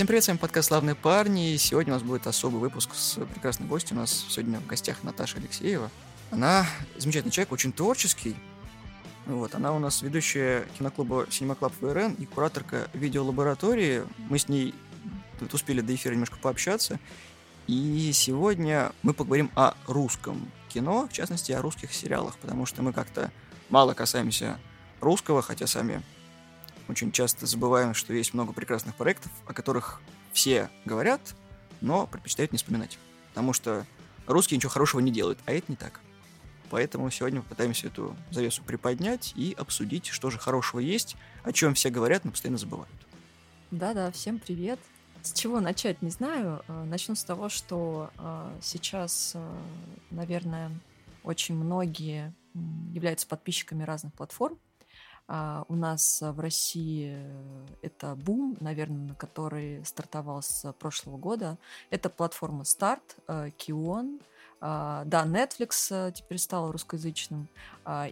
Всем привет, с вами подкаст «Славные парни», и сегодня у нас будет особый выпуск с прекрасной гостью. У нас сегодня в гостях Наташа Алексеева. Она замечательный человек, очень творческий. Вот, она у нас ведущая киноклуба Club ВРН и кураторка видеолаборатории. Мы с ней тут успели до эфира немножко пообщаться. И сегодня мы поговорим о русском кино, в частности, о русских сериалах, потому что мы как-то мало касаемся русского, хотя сами очень часто забываем, что есть много прекрасных проектов, о которых все говорят, но предпочитают не вспоминать. Потому что русские ничего хорошего не делают, а это не так. Поэтому сегодня попытаемся эту завесу приподнять и обсудить, что же хорошего есть, о чем все говорят, но постоянно забывают. Да-да, всем привет. С чего начать, не знаю. Э, начну с того, что э, сейчас, э, наверное, очень многие являются подписчиками разных платформ. А у нас в России это бум, наверное, на который стартовал с прошлого года. Это платформа Старт, Кион, да, Netflix теперь стал русскоязычным,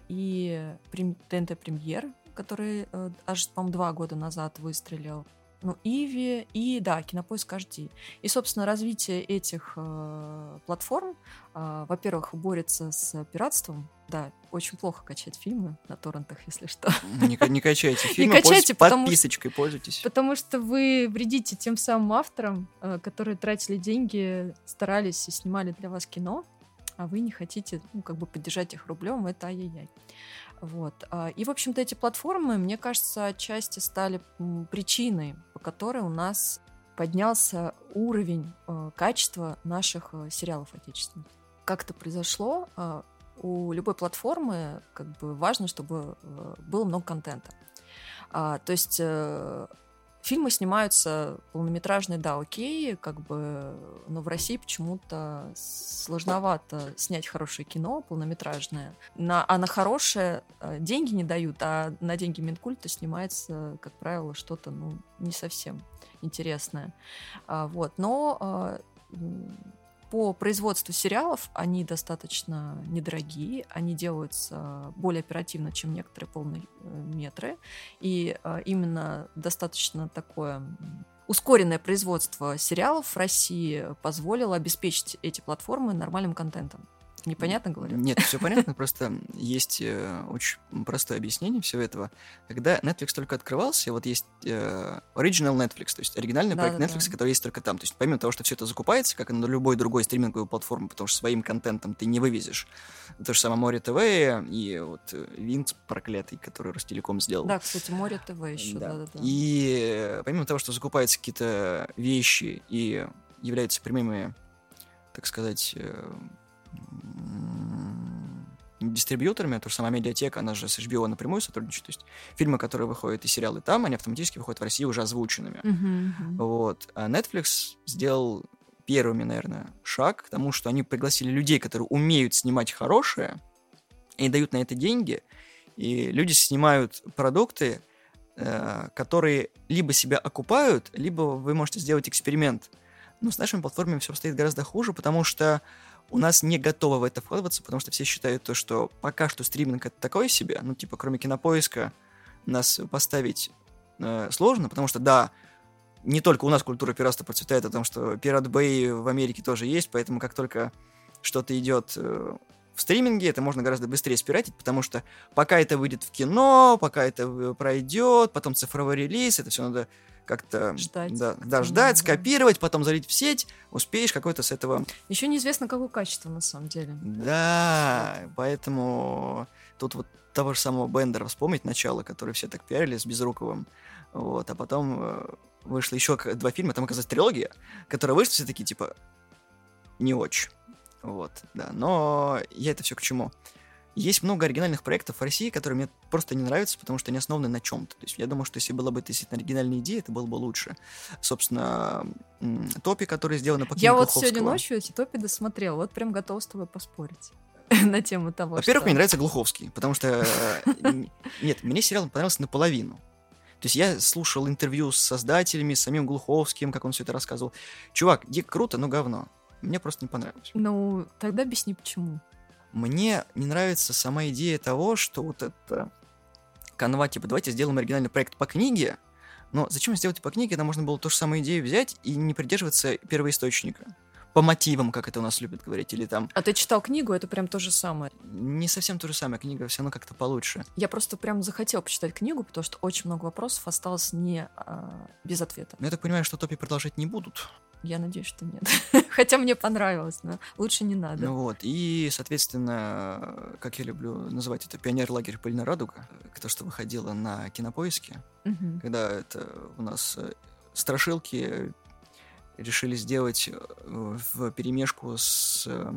и ТНТ Премьер, который аж, по-моему, два года назад выстрелил ну, Иви и, да, Кинопоиск HD. И, собственно, развитие этих э, платформ, э, во-первых, борется с пиратством. Да, очень плохо качать фильмы на торрентах, если что. Не, не качайте фильмы, не качайте, потому, подписочкой пользуйтесь. Потому что вы вредите тем самым авторам, э, которые тратили деньги, старались и снимали для вас кино, а вы не хотите, ну, как бы поддержать их рублем, это ай-яй-яй. Вот. А, и, в общем-то, эти платформы, мне кажется, отчасти стали причиной, по которой у нас поднялся уровень э, качества наших э, сериалов отечественных. Как это произошло? А, у любой платформы как бы важно, чтобы э, было много контента. А, то есть Фильмы снимаются полнометражные, да, окей, как бы, но в России почему-то сложновато снять хорошее кино полнометражное. На, а на хорошее э, деньги не дают, а на деньги Минкульта снимается, как правило, что-то, ну, не совсем интересное. А, вот, но а, по производству сериалов они достаточно недорогие, они делаются более оперативно, чем некоторые полные метры, и э, именно достаточно такое ускоренное производство сериалов в России позволило обеспечить эти платформы нормальным контентом. Непонятно говорю? Нет, все понятно, просто есть э, очень простое объяснение всего этого. Когда Netflix только открывался, вот есть э, Original Netflix, то есть оригинальный да, проект да, Netflix, да. который есть только там. То есть помимо того, что все это закупается, как и на любой другой стриминговой платформе, потому что своим контентом ты не вывезешь. То же самое Море ТВ и вот э, Винт проклятый, который Ростелеком сделал. Да, кстати, Море ТВ еще, да. да, да, И помимо того, что закупаются какие-то вещи и являются прямыми, так сказать, э, дистрибьюторами, а то же самое медиатека, она же с HBO напрямую сотрудничает, то есть фильмы, которые выходят и сериалы там, они автоматически выходят в России уже озвученными. Uh-huh, uh-huh. Вот. А Netflix сделал первыми, наверное, шаг к тому, что они пригласили людей, которые умеют снимать хорошее, и дают на это деньги, и люди снимают продукты, э, которые либо себя окупают, либо вы можете сделать эксперимент. Но с нашими платформами все стоит гораздо хуже, потому что у нас не готово в это вкладываться, потому что все считают то, что пока что стриминг это такое себе, ну, типа, кроме кинопоиска, нас поставить э, сложно, потому что, да, не только у нас культура пиратства процветает, а том, что Пират Бэй в Америке тоже есть, поэтому как только что-то идет э, в стриминге, это можно гораздо быстрее спиратить, потому что пока это выйдет в кино, пока это э, пройдет, потом цифровой релиз, это все надо как-то ждать, да, да, ждать, скопировать, потом залить в сеть, успеешь какой-то с этого. Еще неизвестно, какое качество на самом деле. Да, поэтому тут вот того же самого Бендера вспомнить начало, который все так пиарили с Безруковым. Вот, а потом э, вышло еще два фильма, там оказалась трилогия, которая вышла все такие, типа, не очень. Вот, да. Но я это все к чему? Есть много оригинальных проектов в России, которые мне просто не нравятся, потому что они основаны на чем-то. То есть я думаю, что если была бы действительно оригинальная идея, это было бы лучше. Собственно, топи, которые сделаны по Я вот сегодня ночью эти топи досмотрел, вот прям готов с тобой поспорить на тему того, Во-первых, мне нравится Глуховский, потому что... Э, нет, мне сериал понравился наполовину. То есть я слушал интервью с создателями, с самим Глуховским, как он все это рассказывал. Чувак, дико круто, но говно. Мне просто не понравилось. Ну, тогда объясни, почему. Мне не нравится сама идея того, что вот это канва, типа, давайте сделаем оригинальный проект по книге, Но зачем сделать по книге, когда можно было ту же самую идею взять и не придерживаться первоисточника? По мотивам, как это у нас любят говорить, или там... А ты читал книгу, это прям то же самое. Не совсем то же самое, книга все равно как-то получше. Я просто прям захотел почитать книгу, потому что очень много вопросов осталось не а, без ответа. Но я так понимаю, что топи продолжать не будут. Я надеюсь, что нет. Хотя мне понравилось, но лучше не надо. Ну вот, и, соответственно, как я люблю называть это, пионер-лагерь «Пыльная радуга», то, что выходило на Кинопоиске, Мгм. когда это у нас э, страшилки решили сделать э, в перемешку с э,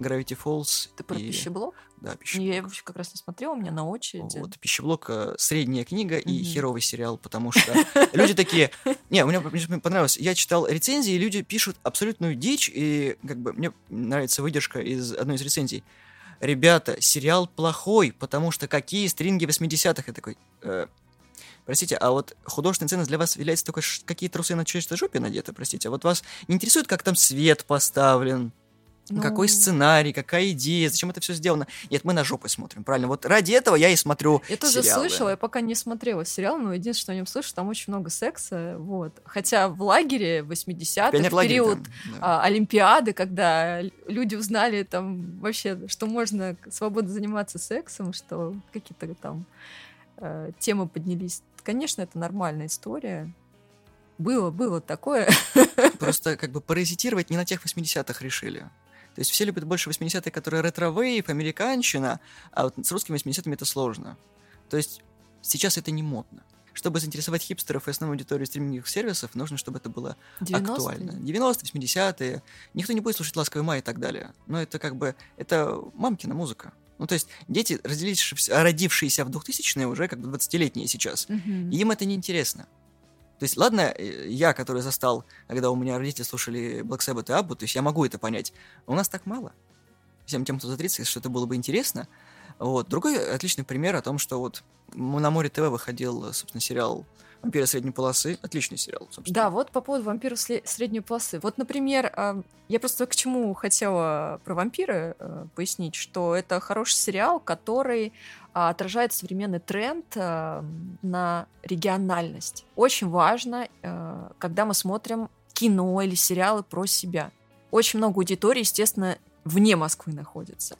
Gravity Falls. Ты про и- пищеблок? Да, Я пищеблок. его вообще как раз не смотрела, у меня на очереди. Вот, пищеблок э, средняя книга и Мгм. херовый сериал, потому что люди такие... Не, мне мне понравилось. Я читал рецензии, и люди пишут абсолютную дичь, и как бы мне нравится выдержка из одной из рецензий. Ребята, сериал плохой, потому что какие стринги 80-х? Я такой... «Э, Простите, а вот художественная ценность для вас является только какие трусы на чьей-то жопе надеты, простите. А вот вас не интересует, как там свет поставлен, какой Ну, сценарий, какая идея, зачем это все сделано? Нет, мы на жопы смотрим, правильно. Вот ради этого я и смотрю Я тоже сериалы. слышала, я пока не смотрела сериал, но единственное, что о нем слышу, там очень много секса, вот. Хотя в лагере 80-х, Пионерлагерь период там, да. а, Олимпиады, когда люди узнали там вообще, что можно свободно заниматься сексом, что какие-то там э, темы поднялись. Конечно, это нормальная история. Было, было такое. Просто как бы паразитировать не на тех 80-х решили. То есть все любят больше 80-е, которые ретро-вейв, американщина, а вот с русскими 80-ми это сложно. То есть сейчас это не модно. Чтобы заинтересовать хипстеров и основную аудиторию стриминговых сервисов, нужно, чтобы это было 90-е. актуально. 90-е, 80-е. Никто не будет слушать «Ласковый май» и так далее. Но это как бы... Это мамкина музыка. Ну, то есть дети, разделившиеся, родившиеся в 2000-е, уже как бы 20-летние сейчас. И им это неинтересно. То есть, ладно, э, я, который застал, когда у меня родители слушали Black Sabbath и Аббу, то есть я могу это понять. Но у нас так мало. Всем тем, кто за 30, что это было бы интересно. Вот. Другой отличный пример о том, что вот на Море ТВ выходил, собственно, сериал «Вампиры средней полосы». Отличный сериал, собственно. Да, вот по поводу вампиров средней полосы. Вот, например, а, я просто к чему хотела про вампиры э, пояснить, что это хороший сериал, который а, отражает современный тренд а, на региональность. Очень важно, э, когда мы смотрим кино или сериалы про себя. Очень много аудитории, естественно, вне Москвы находится.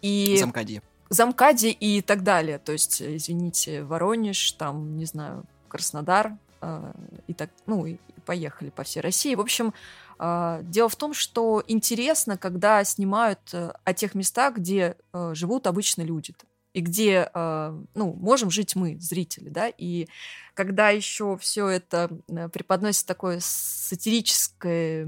И Замкади. Замкади и так далее. То есть, э, извините, Воронеж, там, не знаю, Краснодар, э, и так, ну, и поехали по всей России. В общем, э, дело в том, что интересно, когда снимают э, о тех местах, где живут обычные люди и где, э, ну, можем жить мы, зрители, да, и когда еще все это э, преподносит такой сатирической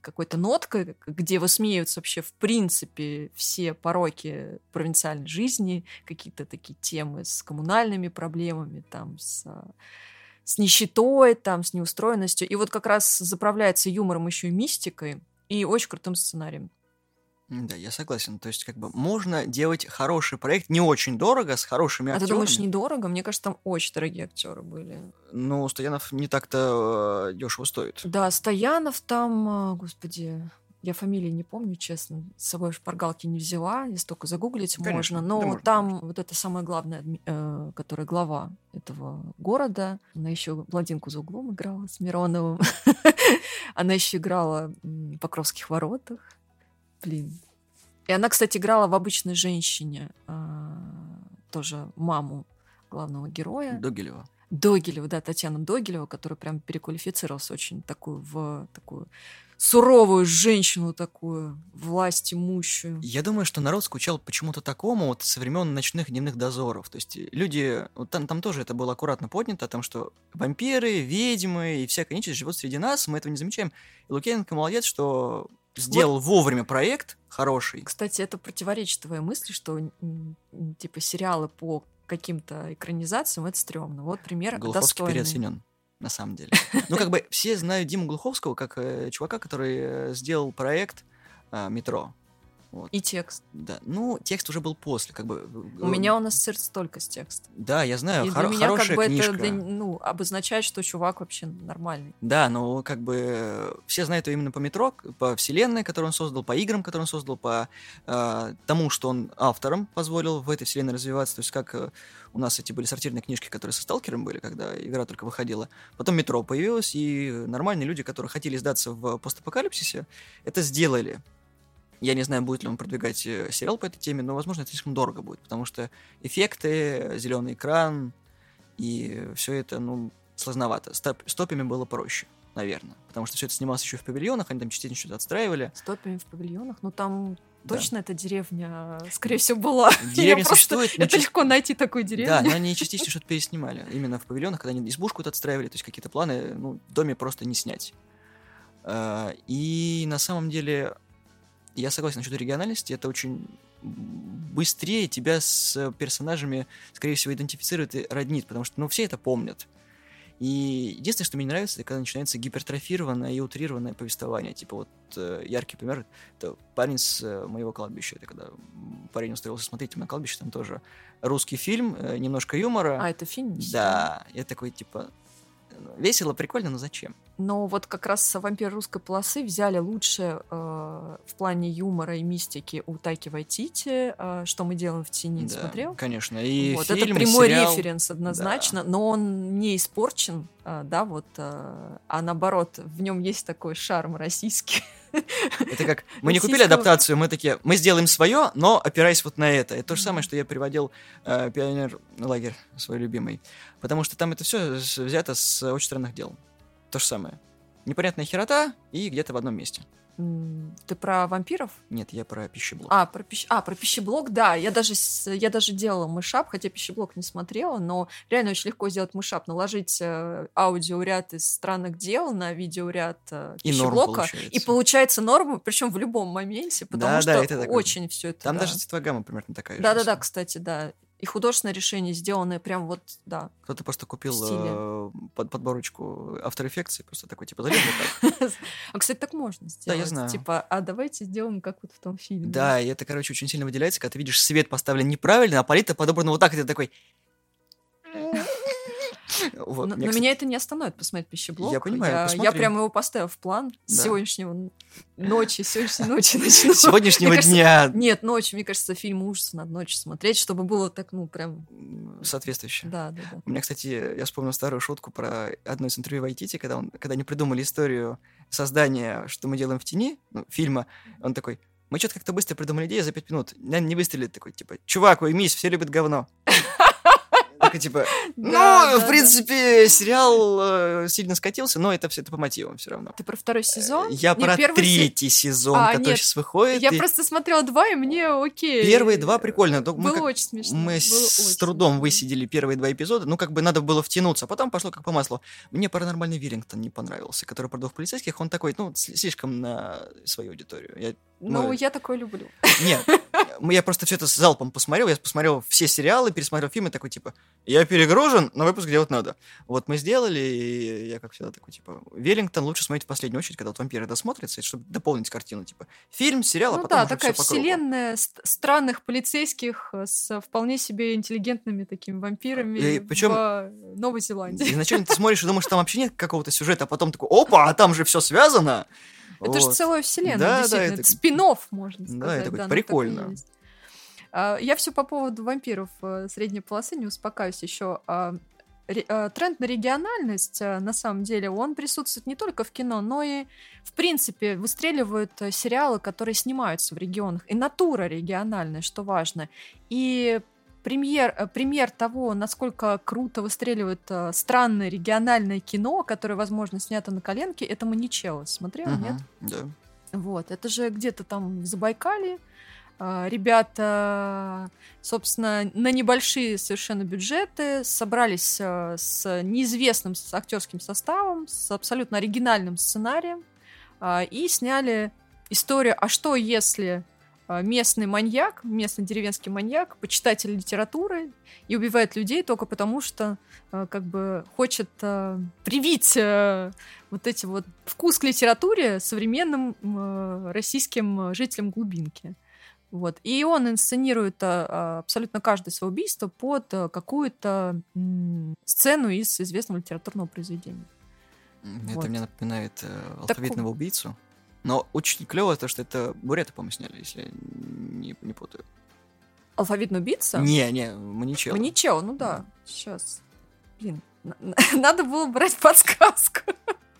какой-то ноткой, где высмеиваются вообще в принципе все пороки провинциальной жизни, какие-то такие темы с коммунальными проблемами, там, с, а, с нищетой, там, с неустроенностью. И вот как раз заправляется юмором еще и мистикой и очень крутым сценарием. Да, я согласен. То есть, как бы, можно делать хороший проект, не очень дорого, с хорошими А ты актерами. думаешь, недорого? Мне кажется, там очень дорогие актеры были. Ну, Стоянов не так-то э, дешево стоит. Да, Стоянов там, а, господи, я фамилии не помню, честно. С собой шпаргалки не взяла, если только загуглить Конечно, можно. да Но можно, там вот это самая главная, э, которая глава этого города. Она еще блондинку за углом играла с Мироновым. Она еще играла в Покровских воротах. Блин. И она, кстати, играла в обычной женщине, а, тоже маму главного героя. Догилева. Догилева, да, Татьяна Догилева, которая прям переквалифицировалась очень такую в такую суровую женщину такую, власть имущую. Я думаю, что народ скучал почему-то такому вот со времен ночных дневных дозоров. То есть люди, вот там, там тоже это было аккуратно поднято, о том, что вампиры, ведьмы и всякая нечисть живут среди нас, мы этого не замечаем. И Лукьяненко молодец, что сделал вовремя проект хороший. Кстати, это противоречит твоей мысли, что типа сериалы по каким-то экранизациям это стрёмно. Вот пример Глуховский достойный. переоценен, на самом деле. Ну, как бы все знают Диму Глуховского как э, чувака, который э, сделал проект э, «Метро». Вот, И текст. да. Ну, текст уже был после, как бы. У меня он ассоциируется только с текстом. Да, я знаю, И хоро- для меня как хорошая бы книжка. это для, ну, обозначает, что чувак вообще нормальный. Да, но как бы все знают его именно по метро, по вселенной, которую он создал, по играм, которые он создал, по э, тому, что он автором позволил в этой вселенной развиваться. То есть как э, у нас эти были сортирные книжки, которые со сталкером были, когда игра только выходила. Потом метро появилось, и нормальные люди, которые хотели сдаться в постапокалипсисе, это сделали. Я не знаю, будет ли он продвигать э, сериал по этой теме, но, возможно, это слишком дорого будет, потому что эффекты, зеленый экран и все это, ну, сложновато. Стоп, стопами было проще, наверное, потому что все это снималось еще в павильонах, они там частично что-то отстраивали. Стопами в павильонах? Ну, там Точно да. эта деревня, скорее всего, была. Деревня существует. Это легко найти такую деревню. Да, но они частично что-то переснимали. Именно в павильонах, когда они избушку отстраивали, то есть какие-то планы, ну, в доме просто не снять. А, и на самом деле я согласен насчет региональности, это очень быстрее тебя с персонажами, скорее всего, идентифицирует и роднит, потому что, ну, все это помнят. И единственное, что мне не нравится, это когда начинается гипертрофированное и утрированное повествование. Типа вот э, яркий пример, это парень с э, моего кладбища. Это когда парень устроился смотреть на кладбище, там тоже русский фильм, э, немножко юмора. А, это фильм? Да. Я такой, типа, весело, прикольно, но зачем? Но вот как раз «Вампир русской полосы» взяли лучше э, в плане юмора и мистики у Тайки Вайтити, э, что мы делаем в тени, да, смотрел? конечно. И вот, фильм, это прямой сериал... референс однозначно, да. но он не испорчен, э, да, вот, э, а наоборот, в нем есть такой шарм российский. Это как, мы не купили адаптацию, мы такие, мы сделаем свое, но опираясь вот на это. Это то же самое, что я приводил э, пионер лагерь свой любимый. Потому что там это все взято с очень странных дел. То же самое. Непонятная херота и где-то в одном месте. Ты про вампиров? Нет, я про пищеблок. А, про, пищ... а, про пищеблок, да. Я даже, я даже делала мышап, хотя пищеблок не смотрела, но реально очень легко сделать мышап, наложить э, аудиоряд из странных дел на видеоряд э, пищеблока. И, и получается норма, причем в любом моменте, потому да, что да, это очень все это. Там да. даже цветовая гамма примерно такая. Да-да-да, кстати, да и художественное решение сделанное прям вот, да. Кто-то просто купил э, под подборочку After Effects и просто такой, типа, вот так. А, кстати, так можно сделать. Да, я знаю. Типа, а давайте сделаем, как вот в том фильме. Да, и это, короче, очень сильно выделяется, когда ты видишь свет поставлен неправильно, а палитра подобрана вот так, и ты такой... Вот, но, но меня это не остановит посмотреть пищеблок. Я понимаю, я, я прям его поставил в план да. сегодняшнего ночи, сегодняшней ночи начну. Сегодняшнего дня. нет, ночью, мне кажется, фильм ужаса надо ночью смотреть, чтобы было так, ну, прям... Соответствующе. Да, да, да. У меня, кстати, я вспомнил старую шутку про одно из интервью в Айтите, когда, он, когда они придумали историю создания «Что мы делаем в тени», ну, фильма, он такой, мы что-то как-то быстро придумали идею за пять минут. Наверное, не выстрелит такой, типа, чувак, уймись, все любят говно. Такой, типа, ну, в принципе, сериал э, сильно скатился, но это все это по мотивам все равно. Ты про второй сезон? Я про третий сезон, а, который сейчас выходит. Я просто смотрела два, и мне окей. Первые два прикольно. Было очень смешно. Мы с трудом высидели первые два эпизода, ну, как бы надо было втянуться, а потом пошло как по маслу. Мне паранормальный Виллингтон не понравился, который продал в полицейских, он такой, ну, слишком на свою аудиторию. Ну, я такое люблю. Нет, я просто все это с залпом посмотрел, я посмотрел все сериалы, пересмотрел фильмы, такой, типа, я перегружен, но выпуск делать надо. Вот мы сделали, и я, как всегда, такой, типа, Веллингтон лучше смотреть в последнюю очередь, когда вот вампиры досмотрятся, чтобы дополнить картину, типа, фильм, сериал, а ну, а потом да, такая вселенная странных полицейских с вполне себе интеллигентными такими вампирами и, причем, в Новой Зеландии. Изначально ты смотришь и думаешь, там вообще нет какого-то сюжета, а потом такой, опа, а там же все связано. Это вот. же целая вселенная, да, действительно. Да, это... спин можно сказать. Да, это да, прикольно. А, я все по поводу вампиров э, средней полосы не успокаюсь еще. А, э, тренд на региональность, э, на самом деле, он присутствует не только в кино, но и, в принципе, выстреливают сериалы, которые снимаются в регионах. И натура региональная, что важно. И премьер, пример того, насколько круто выстреливает странное региональное кино, которое, возможно, снято на коленке, это Маничелло. Смотрела, uh-huh, нет? Да. Вот, это же где-то там в Забайкале, а, ребята, собственно, на небольшие совершенно бюджеты собрались а, с неизвестным актерским составом, с абсолютно оригинальным сценарием а, и сняли историю «А что, если местный маньяк, местный деревенский маньяк, почитатель литературы и убивает людей только потому, что как бы хочет привить вот эти вот вкус к литературе современным российским жителям глубинки. Вот. И он инсценирует а, абсолютно каждое свое убийство под а, какую-то сцену из известного литературного произведения. Это Вот. мне напоминает э, алфавитного убийцу. Но очень клево то, что это Буреты, по-моему, сняли, если я не, не путаю. Алфавитный убийца? Не, не, Маничел. Маничел, ну да. Сейчас. Блин, на- на- надо было брать подсказку.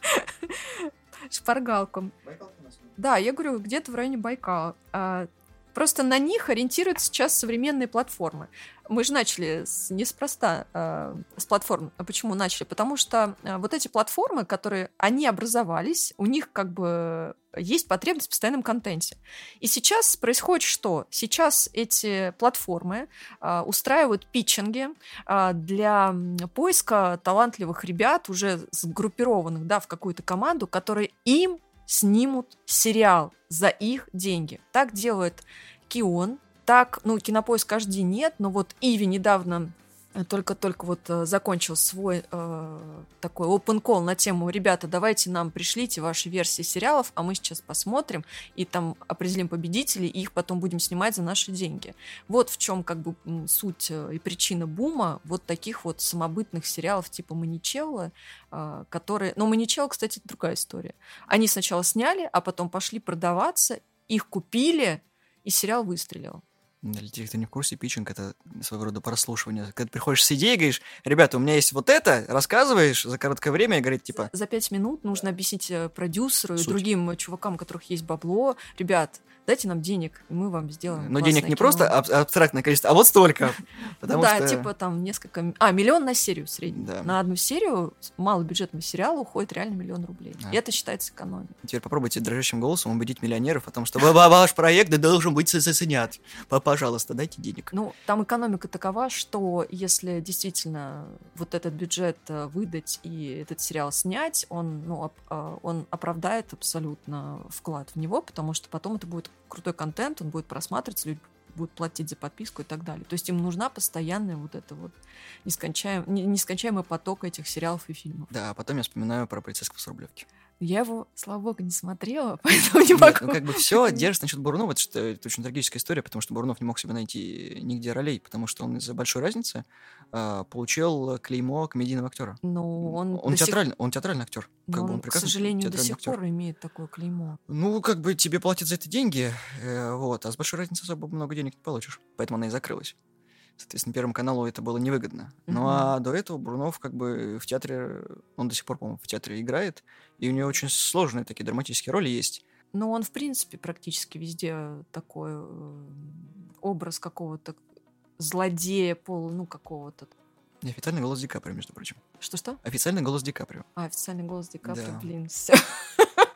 Шпаргалку. Да, я говорю, где-то в районе Байкала. А, Просто на них ориентируются сейчас современные платформы. Мы же начали с, неспроста а, с платформ. А почему начали? Потому что а, вот эти платформы, которые, они образовались, у них как бы есть потребность в постоянном контенте. И сейчас происходит что? Сейчас эти платформы а, устраивают питчинги а, для поиска талантливых ребят, уже сгруппированных да, в какую-то команду, которые им снимут сериал за их деньги. Так делает Кион, так, ну, Кинопоиск HD нет, но вот Иви недавно только-только вот э, закончил свой э, такой open call на тему «Ребята, давайте нам пришлите ваши версии сериалов, а мы сейчас посмотрим и там определим победителей, и их потом будем снимать за наши деньги». Вот в чем как бы суть э, и причина бума вот таких вот самобытных сериалов типа «Маничелло», а, которые... Но «Маничелло», кстати, это другая история. Они сначала сняли, а потом пошли продаваться, их купили, и сериал выстрелил. Для тех, кто не в курсе, питчинг — это своего рода прослушивание. Когда ты приходишь с идеей, говоришь, ребята, у меня есть вот это, рассказываешь за короткое время, и говорит, типа, За пять минут нужно объяснить э, продюсеру и Суть. другим э, чувакам, у которых есть бабло, ребят, дайте нам денег, и мы вам сделаем но денег не кино». просто аб- абстрактное количество, а вот столько. Потому да, что... типа там несколько... А, миллион на серию в среднем. Да. На одну серию малобюджетного сериала уходит реально миллион рублей. А. И это считается экономией. Теперь попробуйте дрожащим голосом убедить миллионеров о том, что ва- ва- ваш проект должен быть. П- Пожалуйста, дайте денег. Ну, там экономика такова, что если действительно вот этот бюджет э, выдать и этот сериал снять, он, ну, а, он оправдает абсолютно вклад в него, потому что потом это будет крутой контент, он будет просматриваться, люди будут платить за подписку и так далее. То есть им нужна постоянная вот эта вот нескончаем- не- нескончаемый поток этих сериалов и фильмов. Да, а потом я вспоминаю про полицейского с Рублевки. Я его, слава богу, не смотрела, поэтому не Нет, могу. ну как бы все держится насчет Бурунова, это, что, это очень трагическая история, потому что Бурунов не мог себе найти нигде ролей, потому что он из-за большой разницы а, получил клеймо комедийного актера. Ну, он, Он до сих- театральный, он театральный актер. но Как бы он, он к сожалению, до театральный сих актер. пор имеет такое клеймо. Ну, как бы тебе платят за это деньги, э, вот, а с большой разницей особо много денег не получишь. Поэтому она и закрылась. Соответственно, Первому каналу это было невыгодно. Ну, Мгм. а до этого Брунов как бы в театре, он до сих пор, по-моему, в театре играет, и у него очень сложные такие драматические роли есть. Но он, в принципе, практически везде такой э, образ какого-то злодея, полу, ну, какого-то. И официальный голос Ди Каприо, между прочим. Что-что? Официальный голос Ди Каприо. А, официальный голос Ди Каприо, Да. блин, все.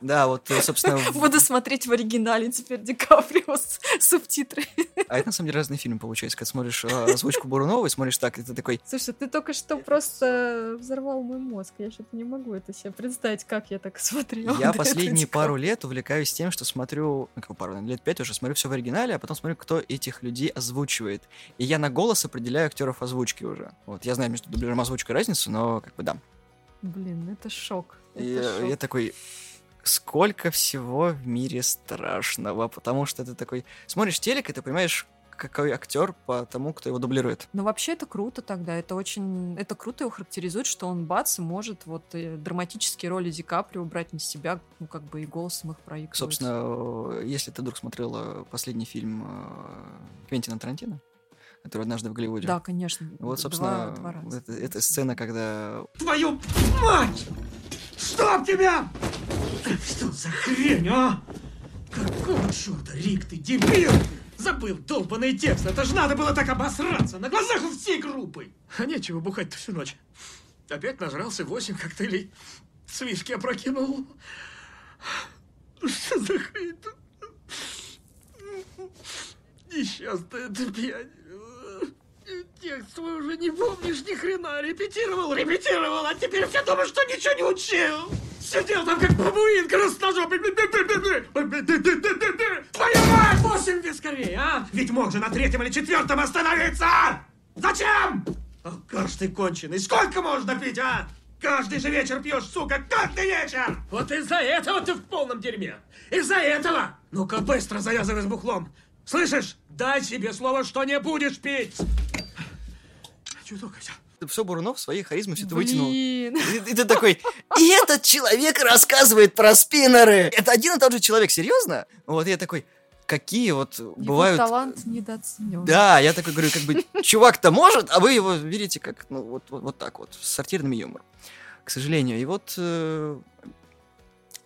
Да, вот, э, собственно, Буду смотреть в оригинале теперь Ди Каприо с субтитры. а это на самом деле разные фильмы получается. Когда смотришь э, озвучку Бурунова и смотришь так, это такой, Слушай, ты только что просто взорвал мой мозг. Я что-то не могу это себе представить, как я так смотрела. Я последние пару лет увлекаюсь тем, что смотрю, ну, пару, лет пять уже, смотрю все в оригинале, а потом смотрю, кто этих людей озвучивает. И я на голос определяю актеров озвучки уже. Вот, я знаю между дубляжом и озвучкой разницу, но как бы да. Блин, это шок. Это э, шок. я такой, сколько всего в мире страшного, потому что ты такой, смотришь телек, и ты понимаешь, какой актер по тому, кто его дублирует. Но вообще это круто тогда. Это очень... Это круто его характеризует, что он бац и может вот э, драматические роли Ди Каприо брать на себя, ну, как бы и голосом их проигрывать. Собственно, э, если ты вдруг смотрел э, последний фильм э, Квентина Тарантино, который однажды в Голливуде. Да, конечно. Вот, Два- собственно, два раза. это, это сцена, когда Твою мать! Стоп тебя! Что за хрень, а? Какого черта, Рик, ты дебил! Забыл долбанный текст, это ж надо было так обосраться на глазах у всей группы! А нечего бухать-то всю ночь. Опять нажрался восемь коктейлей, с опрокинул. Ну Что за хрень? Несчастная ты пьянь. Текст свой уже не помнишь ни хрена. Репетировал, репетировал, а теперь все думают, что ничего не учил. Сидел там как бабуин красножопый. Твою мать, восемь вискарей, а? Ведь мог же на третьем или четвертом остановиться! Зачем? Алкаш ты конченый, сколько можно пить, а? Каждый же вечер пьешь, сука, каждый вечер! Вот из-за этого ты в полном дерьме. Из-за этого! Ну-ка быстро завязывай с бухлом. Слышишь? Дай себе слово, что не будешь пить! Чуток и все. Бурунов своей харизмой все это вытянул. И, и ты такой, и этот человек рассказывает про спиннеры. Это один и тот же человек, серьезно? Вот я такой, какие вот Его бывают... талант недооценен. Да, я такой говорю, как бы, чувак-то может, а вы его видите как, ну, вот, вот, вот так вот, с сортирным юмором. К сожалению. И вот, э,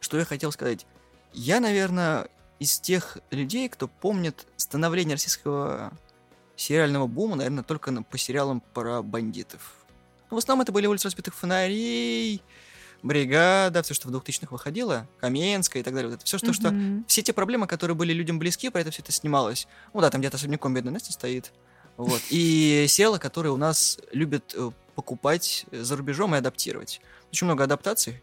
что я хотел сказать. Я, наверное, из тех людей, кто помнит становление российского сериального бума, наверное, только по сериалам про бандитов. Ну, в основном это были «Улицы разбитых фонарей», «Бригада», все, что в 2000-х выходило, «Каменская» и так далее. Вот это все, что, что Мгм. все те проблемы, которые были людям близки, про это все это снималось. Ну да, там где-то особняком бедная Настя стоит. Вот. И сериалы, которые у нас любят э, покупать за рубежом и адаптировать. Очень много адаптаций.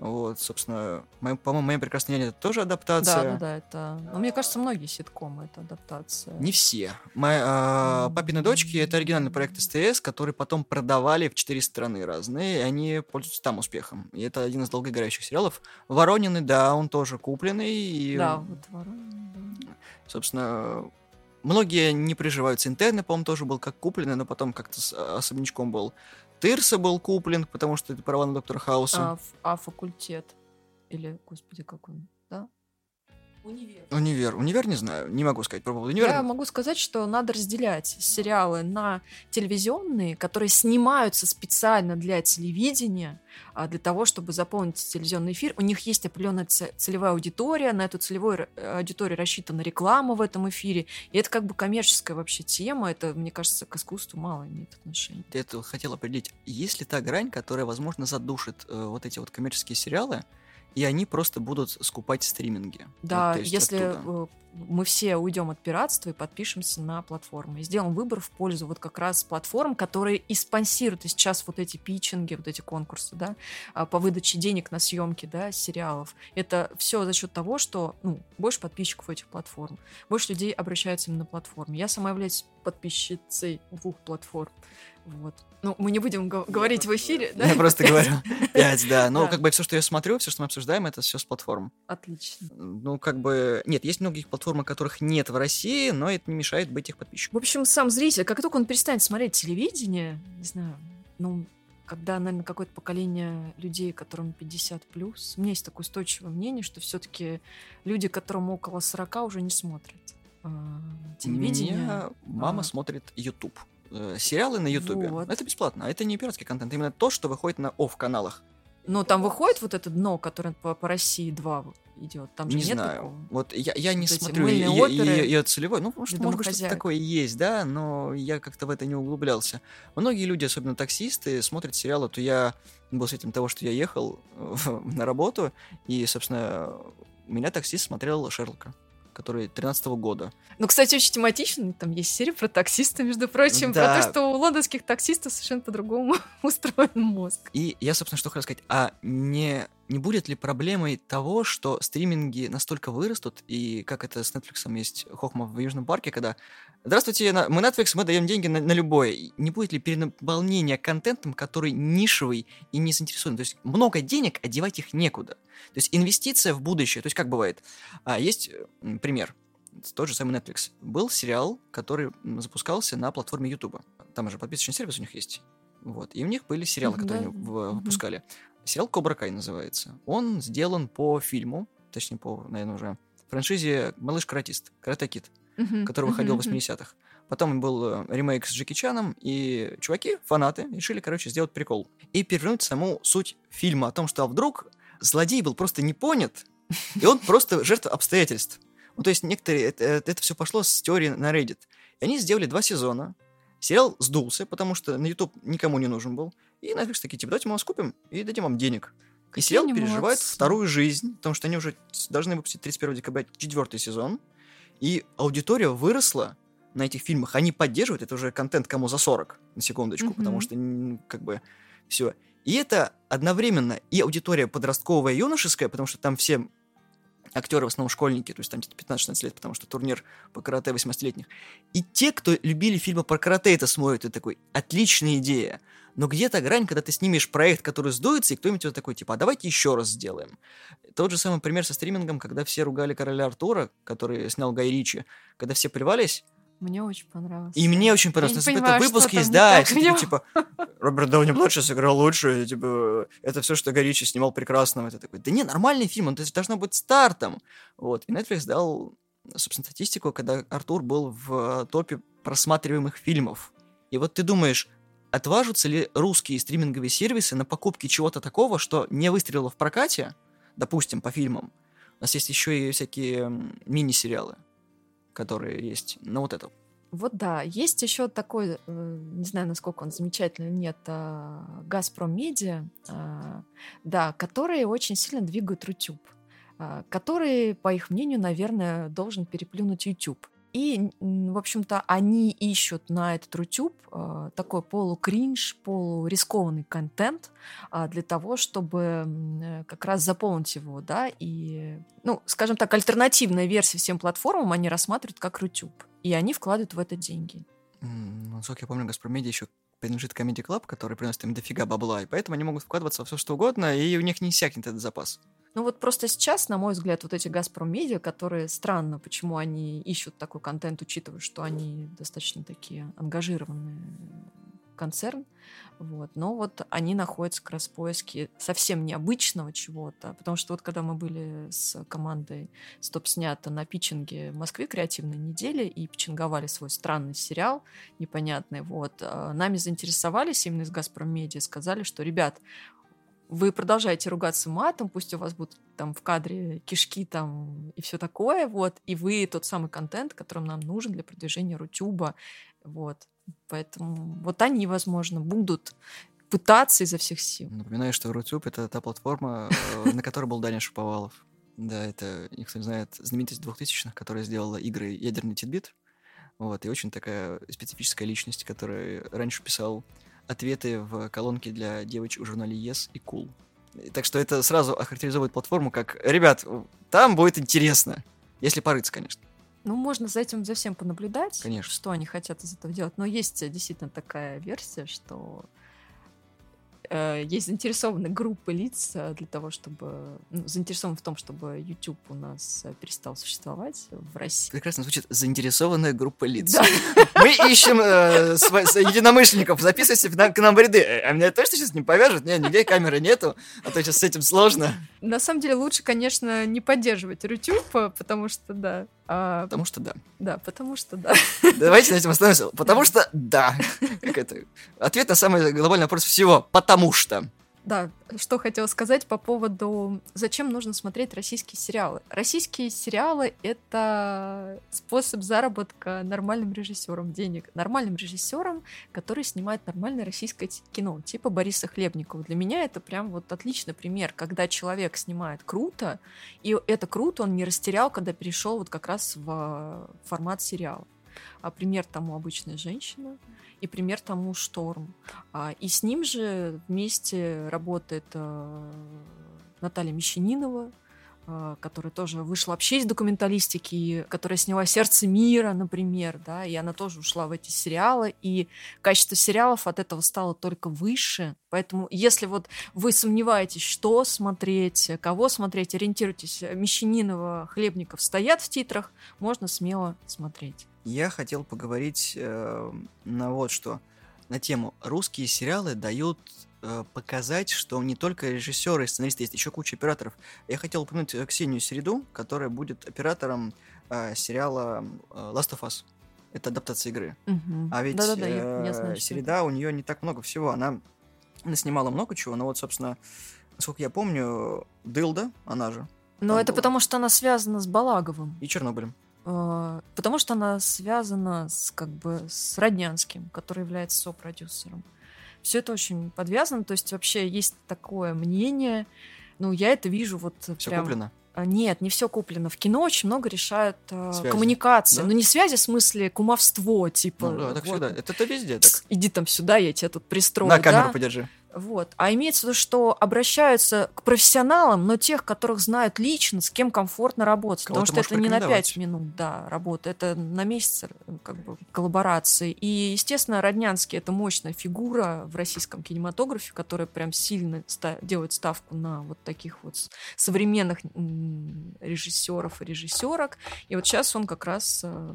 Вот, собственно, моя- по-моему, «Моя прекрасная няня» это тоже адаптация. Да, да, да, это... Ну, мне кажется, многие ситкомы это адаптация. Не все. Моя, а, «Папины дочки» — это оригинальный проект СТС, который потом продавали в четыре страны разные, и они пользуются там успехом. И это один из долгоиграющих сериалов. «Воронины», да, он тоже купленный. И Да, вот Ворон, да. Собственно, многие не приживаются. Интерны, по-моему, тоже был как купленный, но потом как-то с- особнячком был. Тырса был куплен, потому что это права на доктора Хауса. А, а факультет? Или, господи, как он? Универ. Универ. Универ не знаю, не могу сказать про поводу универа. Я могу сказать, что надо разделять сериалы на телевизионные, которые снимаются специально для телевидения, а, для того, чтобы заполнить телевизионный эфир. У них есть определенная це- целевая аудитория, на эту целевую э, аудиторию рассчитана реклама в этом эфире. И это как бы коммерческая вообще тема. Это, мне кажется, к искусству мало имеет отношения. Я это хотел определить. Есть ли та грань, которая, возможно, задушит э, вот эти вот коммерческие сериалы, и они просто будут скупать стриминги? Да, Вот, есть если оттуда. Мы все уйдем от пиратства и подпишемся на платформы. И сделаем выбор в пользу вот как раз платформ, которые и спонсируют и сейчас вот эти питчинги, вот эти конкурсы, да, а, по выдаче денег на съемки, да, сериалов. Это все за счет того, что, ну, больше подписчиков у этих платформ, больше людей обращаются именно на платформы. Я сама являюсь подписчицей двух платформ. Вот. Ну, мы не будем го- говорить в эфире, да? Я просто говорю. Пять, да. Но Да. как бы все, что я смотрю, все, что мы обсуждаем, это все с платформ. Отлично. Ну, как бы... Нет, есть многие платформы, которых нет в России, но это не мешает быть их подписчиком. В общем, сам зритель, как только он перестанет смотреть телевидение, не знаю, ну, когда, наверное, какое-то поколение людей, которым 50 плюс, у меня есть такое устойчивое мнение, что все-таки люди, которым около 40, уже не смотрят У телевидение. меня мама А. смотрит YouTube. Э, Сериалы на Ютубе. Вот. Это бесплатно. а Это не пиратский контент. Именно то, что выходит на офф-каналах. Но там выходит вот это дно, которое по, по России 2 идет. Там же не нет знаю. такого. Вот я, я не Вот смотрю и- оперы и целевой. Ну, может, может быть, что-то такое есть, да, но я как-то в это не углублялся. Многие люди, особенно таксисты, смотрят сериалы. То я был свидетелем того, что я ехал на работу, и, собственно, меня таксист смотрел Шерлока, который 13 года. Ну, кстати, очень тематично. Там есть серия про таксиста, между прочим, про Да. то, что у лондонских таксистов совершенно по-другому устроен мозг. И я, собственно, что хотел сказать. А не, не будет ли проблемой того, что стриминги настолько вырастут, и как это с Netflix есть хохма в Южном парке, когда «Здравствуйте, мы Netflix, мы даем деньги на, на любое». Не будет ли перенаполнение контентом, который нишевый и не заинтересован? То есть много денег, а девать их некуда. То есть инвестиция в будущее. То есть как бывает? А, есть м, пример. Тот же самый Netflix. Был сериал, который запускался на платформе YouTube. Там же подписочный сервис у них есть. Вот. И у них были сериалы, которые да. они выпускали. Сериал Кобра Кай называется. Он сделан по фильму, точнее, по, наверное, уже франшизе «Малыш-каратист», «Карате Кид», который выходил в 80-х. Потом был э, ремейк с Джеки Чаном, и чуваки, фанаты, решили, короче, сделать прикол. И перевернуть саму суть фильма о том, что а вдруг злодей был просто не понят, и он просто жертва обстоятельств. Ну, то есть некоторые... Это, все пошло с теории на Reddit. И они сделали два сезона. Сериал сдулся, потому что на YouTube никому не нужен был. И Netflix такие, типа, давайте мы вас купим и дадим вам денег. И Какие сериал они переживает молодцы. вторую жизнь, потому что они уже должны выпустить 31 декабря четвертый сезон. И аудитория выросла на этих фильмах. Они поддерживают, это уже контент кому за 40, на секундочку, Мгм. потому что, м, как бы, все. И это одновременно и аудитория подростковая, юношеская, потому что там все актеры в основном школьники, то есть там где-то 15-16 лет, потому что турнир по карате 18-летних. И те, кто любили фильмы про карате, это смотрят, и такой, отличная идея. Но где-то грань, когда ты снимешь проект, который сдуется, и кто-нибудь вот такой, типа, а давайте еще раз сделаем. Тот же самый пример со стримингом, когда все ругали короля Артура, который снял Гай Ричи, когда все плевались, Мне очень понравилось. и мне очень Я понравилось. нас понимаю, выпуск есть, да, и такие, типа, Роберт Дауни младший сыграл лучше, типа, это все, что Гай Ричи снимал прекрасно. Это такой, да не, нормальный фильм, он должно быть стартом. Вот, и Netflix дал, собственно, статистику, когда Артур был в топе просматриваемых фильмов. И вот ты думаешь, отважатся ли русские стриминговые сервисы на покупки чего-то такого, что не выстрелило в прокате, допустим, по фильмам. У нас есть еще и всякие мини-сериалы, которые есть. Ну, вот это. Вот да, есть еще такой, э, не знаю, насколько он замечательный или нет, а, Газпром Медиа, а, да, которые очень сильно двигают Рутюб, а, который, по их мнению, наверное, должен переплюнуть YouTube. И, в общем-то, они ищут на этот Рутюб а, такой полукринж, полурискованный контент а, для того, чтобы э, как раз заполнить его, да, и, ну, скажем так, альтернативная версия всем платформам они рассматривают как Рутюб, и они вкладывают в это деньги. Ну, насколько я помню, Газпром Медиа еще принадлежит Comedy Club, который приносит им дофига бабла, и поэтому они могут вкладываться во все что угодно, и у них не иссякнет этот запас. Ну вот просто сейчас, на мой взгляд, вот эти Газпром Медиа, которые странно, почему они ищут такой контент, учитывая, что они достаточно такие ангажированные концерн, вот. Но вот они находятся как раз в поиске совсем необычного чего-то, потому что вот когда мы были с командой Стоп снято на питчинге в Москве креативной недели и питчинговали свой странный сериал непонятный, вот, а, нами заинтересовались именно из Газпром Медиа, сказали, что, ребят, вы продолжаете ругаться матом, пусть у вас будут там в кадре кишки там и все такое, вот, и вы тот самый контент, который нам нужен для продвижения Рутюба, вот. Поэтому вот они, возможно, будут пытаться изо всех сил. Напоминаю, что Рутюб — это та платформа, э, на которой был Даня Шаповалов. Да, это, никто не знает, знаменитость 2000-х, которая сделала игры «Ядерный титбит». Вот, и очень такая специфическая личность, которая раньше писал ответы в колонке для девочек в журнале Yes и Cool. Так что это сразу охарактеризует платформу как «Ребят, там будет интересно». Если порыться, конечно. Ну, можно за этим за всем понаблюдать, Конечно. что они хотят из этого делать. Но есть э, действительно такая версия, что э, есть заинтересованные группы лиц э, для того, чтобы... Ну, заинтересованы в том, чтобы YouTube у нас э, перестал существовать в России. Прекрасно звучит «заинтересованная группа лиц». Да. Мы ищем э, с- единомышленников, записывайся к нам, в ряды. А меня точно сейчас не повяжут? Не, нигде камеры нету, а то сейчас с этим сложно. На самом деле лучше, конечно, не поддерживать YouTube, потому что да. А, Потому что да. да, потому что да. Давайте на этом остановимся. Потому что да. Как это? Ответ на самый глобальный вопрос всего. Потому что. Да, что хотела сказать по поводу, зачем нужно смотреть российские сериалы. Российские сериалы — это способ заработка нормальным режиссерам денег. Нормальным режиссерам, который снимает нормальное российское кино, типа Бориса Хлебникова. Для меня это прям вот отличный пример, когда человек снимает круто, и это круто он не растерял, когда перешел вот как раз в формат сериала. А пример тому «Обычная женщина», и пример тому «Шторм». А, И с ним же вместе работает э, Наталья Мещанинова, которая тоже вышла вообще из документалистики, которая сняла «Сердце мира», например, да, и она тоже ушла в эти сериалы, и качество сериалов от этого стало только выше, поэтому если вот вы сомневаетесь, что смотреть, кого смотреть, ориентируйтесь, Мещанинова, Хлебников стоят в титрах, можно смело смотреть. Я хотел поговорить э, на вот что. На тему. Русские сериалы дают показать, что не только режиссеры и сценаристы, есть еще куча операторов. Я хотел упомянуть э, Ксению Середу, которая будет оператором э, сериала э, Last of Us. Это адаптация игры. Мгм. А ведь Да-да-да, я- я э, знаю, Середа, у нее не так много всего. Она снимала много чего, но вот, собственно, насколько я помню, Дылда, она же, Но это было. потому, что она связана с Балаговым. и Чернобылем. Э, Потому что она связана с, как бы, с Роднянским, который является сопродюсером. Все это очень подвязано. То есть вообще есть такое мнение. Ну, я это вижу вот Все прям... куплено. А, Нет, не все куплено. В кино очень много решают э, Связи, коммуникации. да? Ну, не связи в смысле кумовство, типа. Ну да, так вот, всегда. Это, это везде так. «Пс, Иди там сюда, я тебя тут пристрою. На камеру да? подержи. Вот. А имеется в виду, что обращаются к профессионалам, но тех, которых знают лично, с кем комфортно работать. Потому что это не на 5 минут да, работа, это на месяц как бы, коллаборации. И, естественно, Роднянский — это мощная фигура в российском кинематографе, которая прям сильно ста- делает ставку на вот таких вот современных режиссеров и режиссерок. И вот сейчас он как раз э,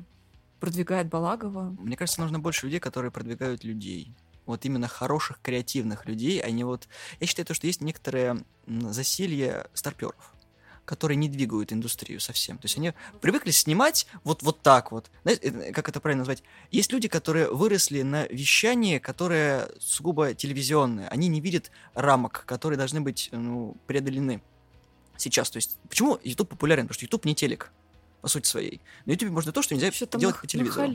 продвигает Балагова. Мне кажется, нужно больше людей, которые продвигают людей вот именно хороших, креативных людей, а не вот... Я считаю, то, что есть некоторое засилье старперов которые не двигают индустрию совсем. То есть они привыкли снимать вот, вот так вот. Знаете, э, как это правильно назвать? Есть люди, которые выросли на вещании, которое сугубо телевизионное. Они не видят рамок, которые должны быть ну, преодолены сейчас. То есть почему YouTube популярен? Потому что YouTube не телек по сути своей. На YouTube можно то, что нельзя Вообще делать на, по телевизору. На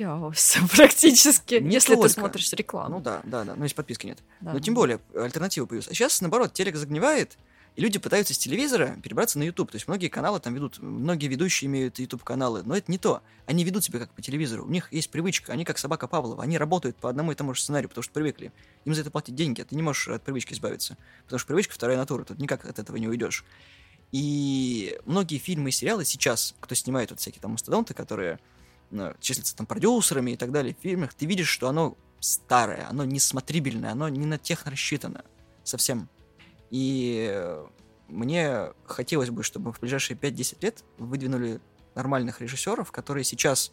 практически, не если только. ты смотришь рекламу. Ну да, да, да, но если подписки нет. Да. Но тем более альтернатива появилась. А сейчас, наоборот, телек загнивает, и люди пытаются с телевизора перебраться на YouTube. То есть многие каналы там ведут, многие ведущие имеют YouTube-каналы, но это не то. Они ведут себя как по телевизору. У них есть привычка, они как собака Павлова. Они работают по одному и тому же сценарию, потому что привыкли. Им за это платят деньги, а ты не можешь от привычки избавиться. Потому что привычка вторая натура, тут никак от этого не уйдешь. И многие фильмы и сериалы сейчас, кто снимает вот всякие там мастодонты, которые ну, числятся там продюсерами и так далее в фильмах, ты видишь, что оно старое, оно несмотрибельное, оно не на тех рассчитано совсем. И мне хотелось бы, чтобы в ближайшие 5-10 лет выдвинули нормальных режиссеров, которые сейчас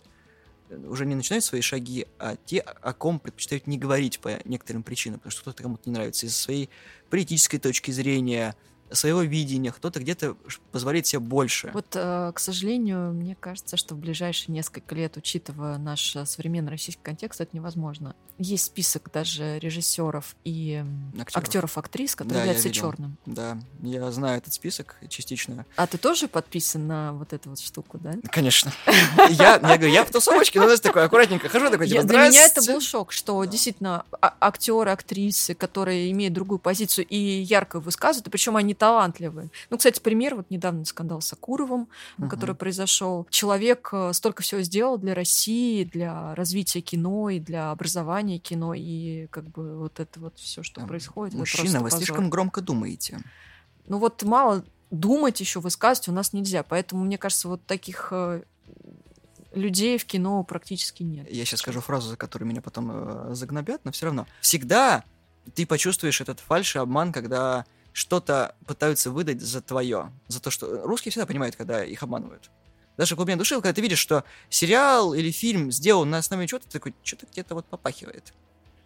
уже не начинают свои шаги, а те, о ком предпочитают не говорить по некоторым причинам, потому что кто-то кому-то не нравится из-за своей политической точки зрения, своего видения, кто-то где-то позволяет себе больше. Вот, э, к сожалению, мне кажется, что в ближайшие несколько лет, учитывая наш э, современный российский контекст, это невозможно. Есть список даже режиссеров и актеров, актрис, которые да, являются черным. Да, я знаю этот список частично. А ты тоже подписан на вот эту вот штуку, да? Конечно. Я, говорю, я в тусовочке, но знаешь, такой аккуратненько хожу, такой, типа, Для меня это был шок, что действительно а, актеры, актрисы, которые имеют другую позицию и ярко высказывают, причем они талантливые. Ну, кстати, пример, вот недавно скандал с Акуровым, угу. который произошел. Человек э, столько всего сделал для России, для развития кино и для образования кино, и как бы вот это вот все, что происходит. Мужчина, вы позор. слишком громко думаете. Ну вот мало думать еще, высказывать у нас нельзя. Поэтому, мне кажется, вот таких э, людей в кино практически нет. Я сейчас скажу фразу, за которую меня потом э, загнобят, но все равно. Всегда ты почувствуешь этот фальш и обман, когда что-то пытаются выдать за твое. За то, что... Русские всегда понимают, когда их обманывают. Даже в глубине души, когда ты видишь, что сериал или фильм сделан на основе чего-то, ты такой, что-то где-то вот попахивает.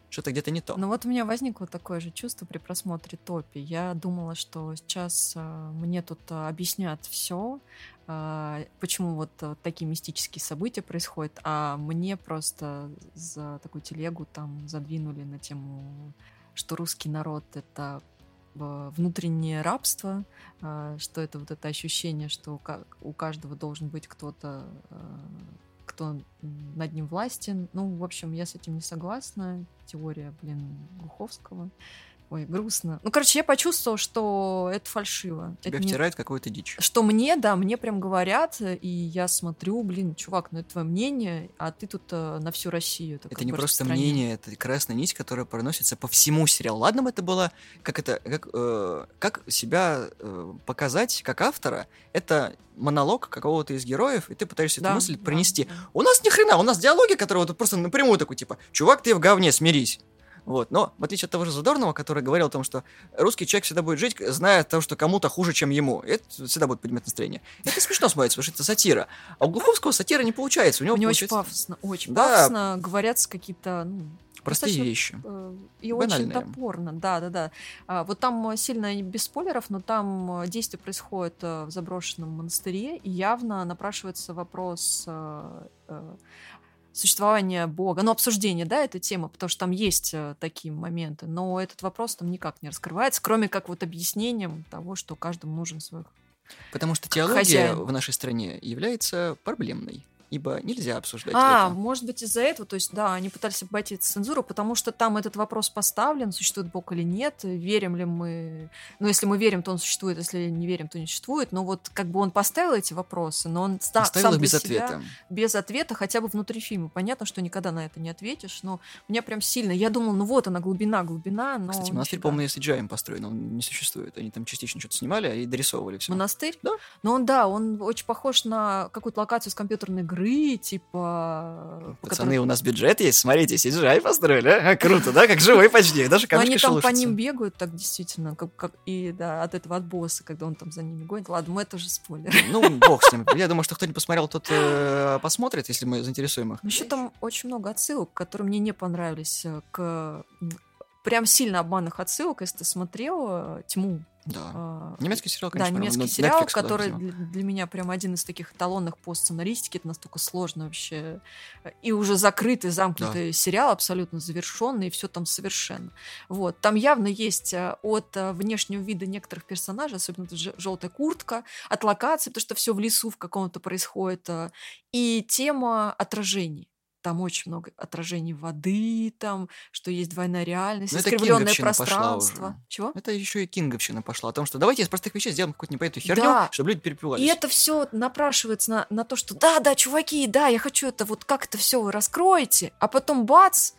Что-то где-то не то. Ну вот у меня возникло такое же чувство при просмотре Топи. Я думала, что сейчас э, мне тут э, объяснят все, э, почему вот э, такие мистические события происходят, а мне просто за такую телегу там задвинули на тему, что русский народ — это внутреннее рабство, а, что это вот это ощущение, что у каждого должен быть кто-то, а, кто над ним властен. Ну, в общем, я с этим не согласна. Теория, блин, Глуховского. Ой, грустно. Ну, короче, я почувствовала, что это фальшиво. Тебя это втирает не... какую-то дичь. Что мне, да, мне прям говорят, и я смотрю, блин, чувак, ну это твое мнение, а ты тут э, на всю Россию. Это, это не просто мнение, это красная нить, которая проносится по всему сериалу. Ладно бы это было, как это, как, э, как себя э, показать как автора, это монолог какого-то из героев, и ты пытаешься да, эту мысль да, принести. Да. У нас ни хрена, у нас диалоги, которые вот просто напрямую такой, типа, чувак, ты в говне, смирись. Вот. Но, в отличие от того же Задорнова, который говорил о том, что русский человек всегда будет жить, зная то, что кому-то хуже, чем ему. Это всегда будет предмет настроения. Это смешно смотрится, потому что это сатира. А у Глуховского сатира не получается. У него, у него получается... очень пафосно, очень да. пафосно. Говорятся какие-то ну, Простые вещи. Э, и Банальные. очень топорно, да, да, да. А, вот там сильно без спойлеров, но там э, действие происходит э, в заброшенном монастыре, и явно напрашивается вопрос существование Бога, ну, обсуждение, да, этой темы, потому что там есть э, такие моменты, но этот вопрос там никак не раскрывается, кроме как вот объяснением того, что каждому нужен свой Потому что теология Хозяин. в нашей стране является проблемной. Ибо нельзя обсуждать А, это. может быть, из-за этого, то есть, да, они пытались обойти цензуру, потому что там этот вопрос поставлен, существует Бог или нет, верим ли мы... Ну, если мы верим, то он существует, если не верим, то не существует. Но вот как бы он поставил эти вопросы, но он ста- Оставил сам без себя- ответа. без ответа хотя бы внутри фильма. Понятно, что никогда на это не ответишь, но меня прям сильно... Я думала, ну вот она, глубина, глубина, но... Кстати, монастырь, по-моему, с CGI построен, он не существует. Они там частично что-то снимали и дорисовывали все. Монастырь? Да. Но он, да, он очень похож на какую-то локацию с компьютерной игры, типа... по Пацаны, которой- у нас бюджет есть, смотрите, CGI построили, а? Круто, да? Как живой почти, даже Ну, они там по шелушатся. ним бегают так действительно, как, как и да, от этого от босса, когда он там за ними гонит. Ладно, мы это уже спойлер. Ну, бог с ним. Я думаю, что кто не посмотрел, тот э, посмотрит, если мы заинтересуем их. Но еще там очень много отсылок, которые мне не понравились э, к прям сильно обманных отсылок, если ты смотрел э, тьму. Да. а, Немецкий сериал, Да, конечно. немецкий ну, сериал, Netflix, да, который видимо. для, для меня прям один из таких эталонных по сценаристике. Это настолько сложно вообще. И уже закрытый, замкнутый сериал, абсолютно завершенный, и все там совершенно. Вот. Там явно есть э, от э, внешнего вида некоторых персонажей, особенно желтая куртка, от локации, потому что все в лесу в каком-то происходит, э, и тема отражений. Там очень много отражений воды, там, что есть двойная реальность, Ну, это искривленное пространство. Чего? Это еще и кинговщина пошла. О том, что давайте из простых вещей сделаем какую-то непонятную херню, Да. чтобы люди перепивались. И это все напрашивается на, на то, что да, да, чуваки, да, я хочу это, вот как это все вы раскроете, а потом бац,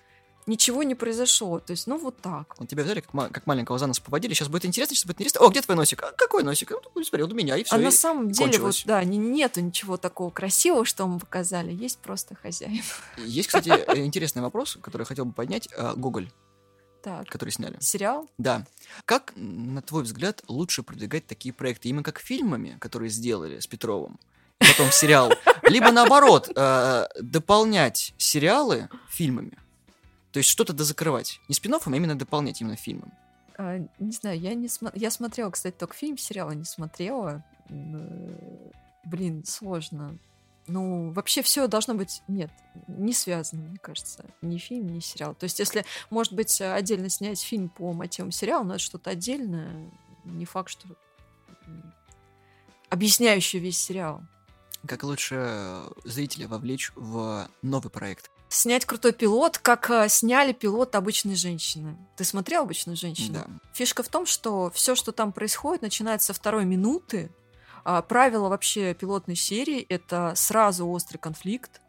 ничего не произошло. То есть, ну вот так. Вот тебя взяли, как, ма- как маленького за нос поводили. Сейчас будет интересно, сейчас будет интересно. О, где твой носик? А какой носик? Ну, смотри, вот у меня, и все. а на самом деле, кончилось. вот, да, не- нету ничего такого красивого, что мы показали. Есть просто хозяин. Есть, кстати, э, интересный вопрос, который я хотел бы поднять. А, Гоголь, Так, который сняли. сериал? Да. Как, на твой взгляд, лучше продвигать такие проекты? Именно как фильмами, которые сделали с Петровым, и потом сериал, либо наоборот, э, дополнять сериалы фильмами? То есть что-то дозакрывать. Не спин а именно дополнять именно фильмом. А, не знаю, я не смо- я смотрела, кстати, только фильм, сериала не смотрела. Блин, сложно. Ну, вообще все должно быть... Нет, не связано, мне кажется. Ни фильм, ни сериал. То есть, если, может быть, отдельно снять фильм по мотивам сериала, но это что-то отдельное, не факт, что объясняющее весь сериал. Как лучше э, зрителя вовлечь в новый проект? Снять крутой пилот, как э, сняли пилот обычной женщины. Ты смотрел обычную женщину? Да. Фишка в том, что все, что там происходит, начинается со второй минуты. А, правило вообще пилотной серии — это сразу острый конфликт,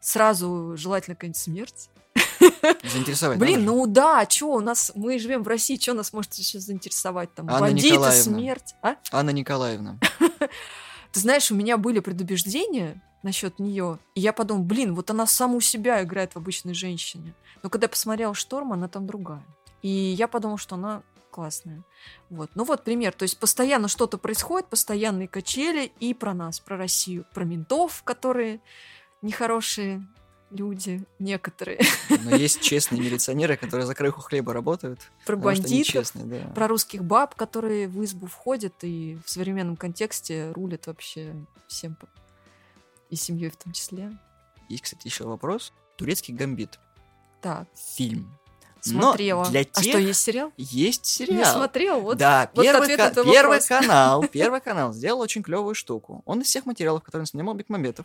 сразу желательно какая-нибудь смерть. Заинтересовать Блин, ну да, что у нас, мы живем в России, что нас может сейчас заинтересовать там? Анна Бандиты, Николаевна. смерть, а? Анна Николаевна. Ты знаешь, у меня были предубеждения насчет нее, и я подумала, блин, вот она саму себя играет в обычной женщине. Но когда я посмотрела «Шторм», она там другая. И я подумала, что она классная. Вот. Ну вот пример. То есть постоянно что-то происходит, постоянные качели и про нас, про Россию, про ментов, которые нехорошие люди некоторые, Но есть честные милиционеры, которые за краюху хлеба работают. про бандитов, честные, да. про русских баб, которые в избу входят и в современном контексте рулят вообще всем и семьей в том числе. Есть, кстати, еще вопрос. Турецкий гамбит. Так, Фильм. Но смотрела. для А тех что, есть сериал? есть сериал. Не смотрел, вот. да, вот первый, ка- первый канал, первый канал сделал очень клевую штуку. Он из всех материалов, которые снимал Бекмамбетов,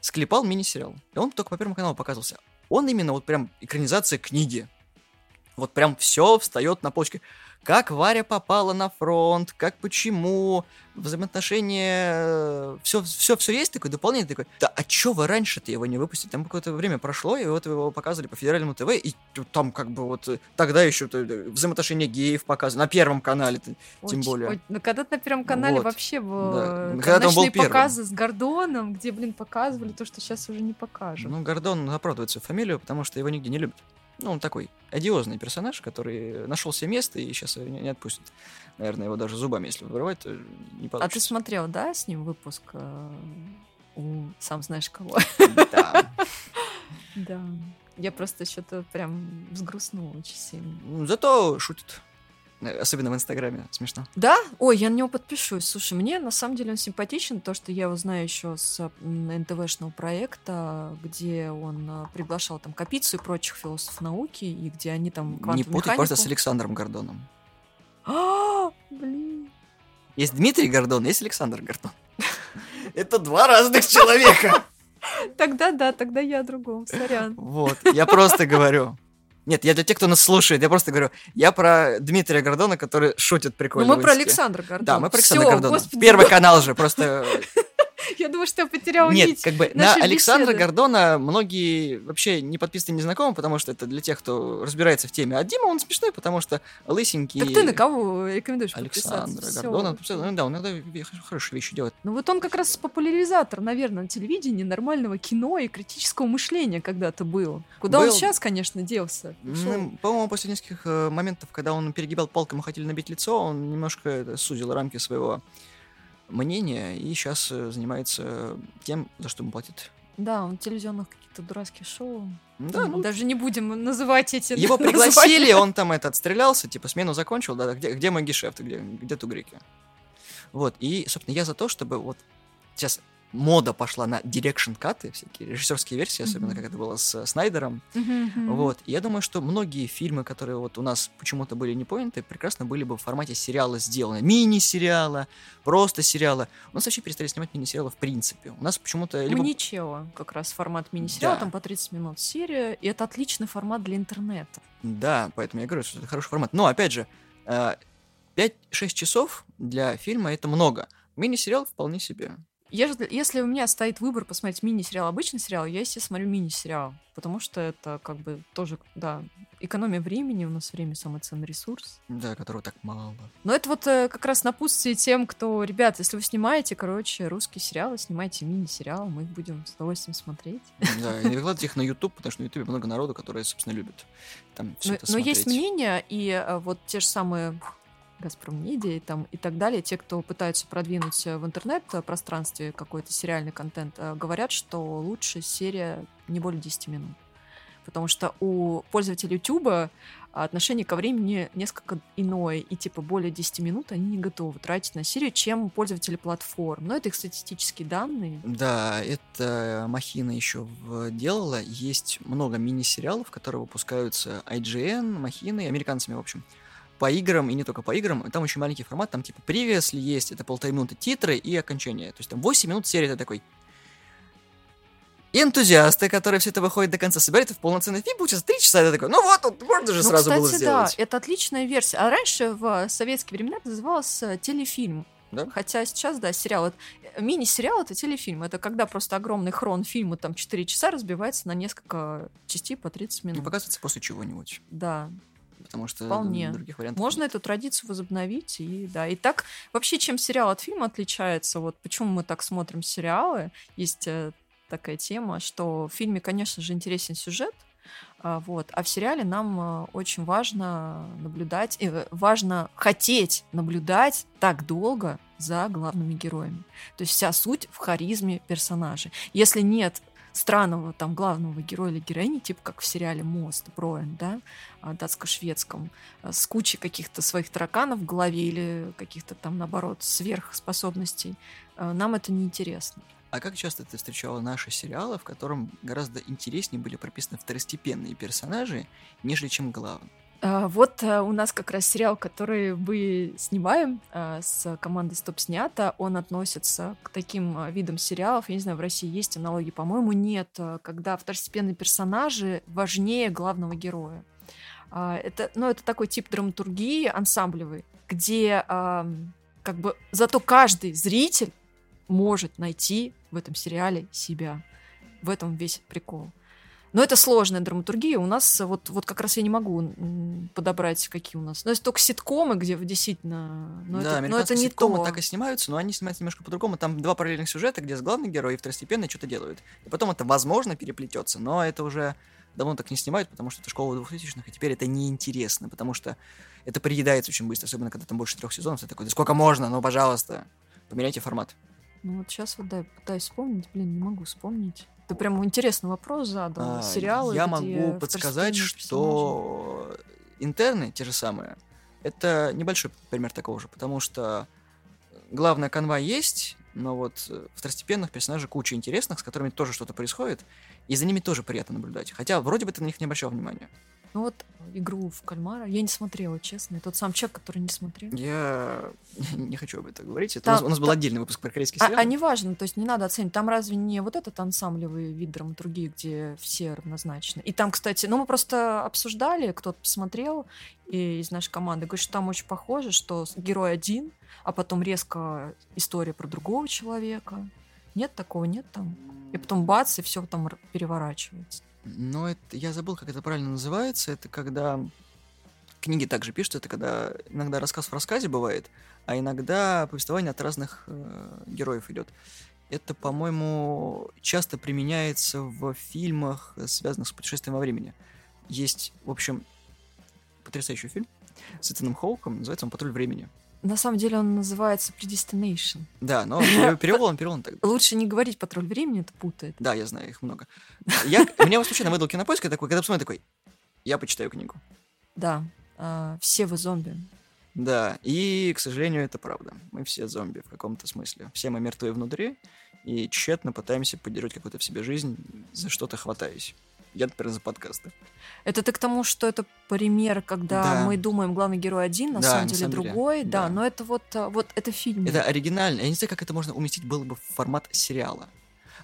склепал мини-сериал. И он только по первому каналу показывался. Он именно вот прям экранизация книги. Вот прям все встает на полочке. Как Варя попала на фронт, как почему, взаимоотношения, все, все, все есть такое дополнение такое. Да, а чё вы раньше-то его не выпустили? Там какое-то время прошло, и вот его показывали по федеральному ТВ, и там как бы вот э, тогда еще взаимоотношения геев показывали на первом канале, тем Очень- более. ой, ну, когда на Первом канале Вот. вообще был Да. э, он был первым. показы с Гордоном, где, блин, показывали то, что сейчас уже не покажут. Ну, Гордон оправдывает свою фамилию, потому что его нигде не любят. Ну, он такой одиозный персонаж, который нашел себе место и сейчас не, не отпустит. Наверное, его даже зубами, если вырывать, то не а ты получится. смотрел, да, с ним выпуск э, у сам знаешь кого? Да. да. Я просто что-то прям взгрустнула очень сильно. Зато шутит. Э, Особенно в Инстаграме. Смешно. Да? Ой, я на него подпишусь. Слушай, мне на самом деле он симпатичен, то, что я его знаю еще с НТВшного проекта, где он а, приглашал там Капицу и прочих философов науки, и где они там не путать просто с Александром Гордоном. А, блин. Есть Дмитрий Гордон, есть Александр Гордон. Это два разных человека. Тогда да, тогда я о другом, сорян. Вот, я просто говорю. Нет, я для тех, кто нас слушает, я просто говорю, я про Дмитрия Гордона, который шутит Ну, прикольно. мы в про. Александра Гордона. Да, мы про Александра Гордона. господи, Первый канал же, просто... Я думаю, что я потеряла Нет, нить. как бы на Александра беседы. Гордона многие вообще не подписаны, не знакомы, потому что это для тех, кто разбирается в теме. А Дима, он смешной, потому что лысенький... Так ты на кого рекомендуешь? Александра. Гордона. Ну да, он иногда хорошие вещи делает. Ну вот он как раз популяризатор, наверное, на телевидении нормального кино и критического мышления когда-то был. Куда он Был. сейчас, конечно, делся? Ну, по-моему, после нескольких э, моментов, когда он перегибал палком и хотели набить лицо, он немножко это, сузил рамки своего мнения и сейчас занимается тем, за что ему платят. Да, он телевизионных каких-то дурацких шоу. Да, ну, Даже не будем называть эти его пригласили, он там это отстрелялся, типа смену закончил, да, где, где мой гешефт, где, где тугрики. Вот, и, собственно, я за то, чтобы вот сейчас мода пошла на director's cut ы, всякие режиссерские версии, особенно Мгм. как это было с Снайдером, Мгм, мгм. Вот. И я думаю, что многие фильмы, которые вот у нас почему-то были не поняты, прекрасно были бы в формате сериала сделаны. Мини-сериала, просто сериала. У нас вообще перестали снимать мини-сериалы в принципе. У нас почему-то либо... Маничелло, как раз формат мини-сериала, Да. там по 30 минут серия, и это отличный формат для интернета. Да, поэтому я говорю, что это хороший формат. Но, опять же, э, 5-6 часов для фильма это много. Мини-сериал вполне себе. Если, если у меня стоит выбор посмотреть мини-сериал, обычный сериал, я, естественно, смотрю мини-сериал, потому что это как бы тоже, да, экономия времени, у нас время самый ценный ресурс. Да, которого так мало. Но это вот э, как раз напутствие тем, кто, ребят, если вы снимаете, короче, русские сериалы, снимайте мини-сериал, мы их будем с удовольствием смотреть. Да, и не выкладывайте их на YouTube, потому что на YouTube много народу, которые, собственно, любят там все Но, это но есть смотреть. мнение, и э, вот те же самые Газпром Медиа и, там, и так далее, те, кто пытаются продвинуть э, в интернет-пространстве какой-то сериальный контент, э, говорят, что лучше серия не более 10 минут. Потому что у пользователей YouTube отношение ко времени несколько иное, и типа более 10 минут они не готовы тратить на серию, чем пользователи платформ. Но это их статистические данные. Да, это Махина еще делала. Есть много мини-сериалов, которые выпускаются IGN, Махиной, американцами, в общем, по играм, и не только по играм. И Там очень маленький формат, там типа previously есть, это полторы минуты титры и окончание. То есть там 8 минут серии, это такой энтузиасты, которые все это выходит до конца, собирают это в полноценный фильм, получается 3 часа, это такой, ну вот, тут можно же Ну, сразу кстати, было сделать. да, это отличная версия. А раньше в советские времена это называлось э, телефильм. Да? Хотя сейчас, да, сериал. э, Мини-сериал это телефильм. Это когда просто огромный хрон фильма, там 4 часа, разбивается на несколько частей по 30 Не минут. показывается после чего-нибудь, Да. Потому что Вполне. других вариантов Можно нет. эту традицию возобновить. И да. И так вообще, чем сериал от фильма отличается, вот почему мы так смотрим сериалы, есть э, такая тема, что в фильме, конечно же, интересен сюжет, а, вот, а в сериале нам э, очень важно наблюдать, э, важно хотеть наблюдать так долго за главными героями. То есть вся суть в харизме персонажа. Если нет странного там главного героя или героини, типа как в сериале «Мост», Броен, да, а, датско-шведском, а, с кучей каких-то своих тараканов в голове или каких-то там, наоборот, сверхспособностей, а, нам это неинтересно. А как часто ты встречала наши сериалы, в котором гораздо интереснее были прописаны второстепенные персонажи, нежели чем главные? А, Вот а, у нас как раз сериал, который мы снимаем а, с командой Стоп Снято, он относится к таким а, видам сериалов. Я не знаю, в России есть аналоги, по-моему, нет, когда второстепенные персонажи важнее главного героя. Это, ну, это такой тип драматургии ансамблевой, где как бы зато каждый зритель может найти в этом сериале себя. В этом весь прикол. Но это сложная драматургия. У нас вот, вот как раз я не могу подобрать, какие у нас. Но есть только ситкомы, где действительно... Но да, это, но это не ситкомы то. так и снимаются, но они снимаются немножко по-другому. Там два параллельных сюжета, где с главный герой и второстепенный что-то делают. И потом это, возможно, переплетется, но это уже давно так не снимают, потому что это школа двухтысячных, и теперь это неинтересно, потому что это приедается очень быстро, особенно когда там больше трех сезонов. Ты такой, да сколько можно, ну, пожалуйста, поменяйте формат. Ну вот сейчас вот, да, я пытаюсь вспомнить. Блин, не могу вспомнить. Ты прям интересный вопрос задал. А, Сериалы, Я могу подсказать, что интерны, те же самые, это небольшой пример такого же, потому что главная канва есть, но вот э, второстепенных персонажей куча интересных, с которыми тоже что-то происходит, и за ними тоже приятно наблюдать. Хотя вроде бы ты на них не обращал внимания. Ну вот игру в кальмара я не смотрела, честно. Тот сам человек, который не смотрел. Я не хочу об этом говорить. Это Там- у, нас, у нас был там- отдельный выпуск про корейский А, сериал. а неважно, то есть не надо оценивать. Там разве не вот этот ансамблевый вид драматургии, где все равнозначны? И там, кстати, ну мы просто обсуждали, кто-то посмотрел и из нашей команды, говорит, что там очень похоже, что герой один, а потом резко история про другого человека. Нет такого, нет там. И потом бац, и все там переворачивается. Но это, я забыл, как это правильно называется. Это когда книги также пишут, это когда иногда рассказ в рассказе бывает, а иногда повествование от разных э, героев идет. Это, по-моему, часто применяется в фильмах, связанных с путешествием во времени. Есть, в общем, потрясающий фильм с Итаном Хоуком, называется он «Патруль времени». На самом деле он называется Predestination. Да, но пере- перевел он, перевел он так. Лучше не говорить патруль времени, это путает. Да, я знаю, их много. Я, вот случайно выдал кинопоиск, я такой, когда посмотрю, такой, я почитаю книгу. Да, а, все вы зомби. Да, и, к сожалению, это правда. Мы все зомби в каком-то смысле. Все мы мертвы внутри, и тщетно пытаемся поддержать какую-то в себе жизнь, за что-то хватаясь. Я, например, за подкасты. Это ты к тому, что это пример, когда Да. мы думаем, главный герой один, на Да, самом на деле самом деле, другой. Да, да. но это вот, а, вот это фильм. Это оригинально. Я не знаю, как это можно уместить было бы в формат сериала.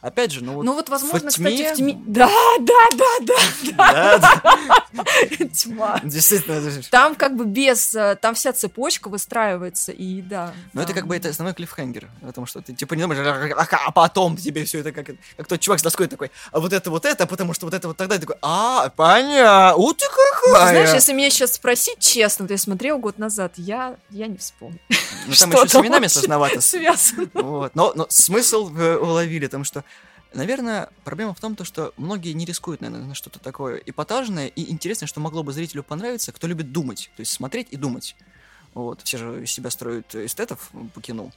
Опять же, ну вот... ну вот, возможно, во кстати, тьме- в тьме... Да, да, да, Да, да. тьма. Действительно, это Там как бы без... а, Там вся цепочка выстраивается, и да. Но это там- как бы это основной клиффхенгер. Потому что ты типа не думаешь, а, а- а потом тебе все это как, как тот чувак с доской такой, а вот это вот это, потому что вот это вот тогда. Такой, а, понятно, у ты Ну, какая. Знаешь, если меня сейчас спросить честно, то я смотрела год назад, я, я не вспомню. Ну, там еще с именами сложновато. Связано. Вот. Но, но смысл э, уловили, потому что, наверное, проблема в том, то, что многие не рискуют, наверное, на что-то такое эпатажное и интересное, что могло бы зрителю понравиться, кто любит думать, то есть смотреть и думать. Вот. Все же из себя строят эстетов по кино.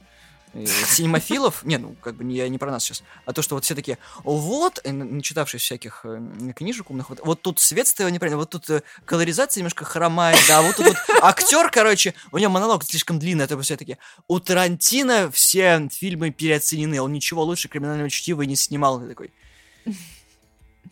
И Синемофилов, не, ну, как бы я не про нас сейчас, а то, что вот все такие, вот, э, начитавшись всяких э, книжек умных, вот, вот тут свет стоял неправильно, вот тут э, колоризация немножко хромает, да, вот тут вот актер, короче, у него монолог слишком длинный, это все таки у Тарантино все фильмы переоценены, он ничего лучше криминального чтива не снимал. Такой,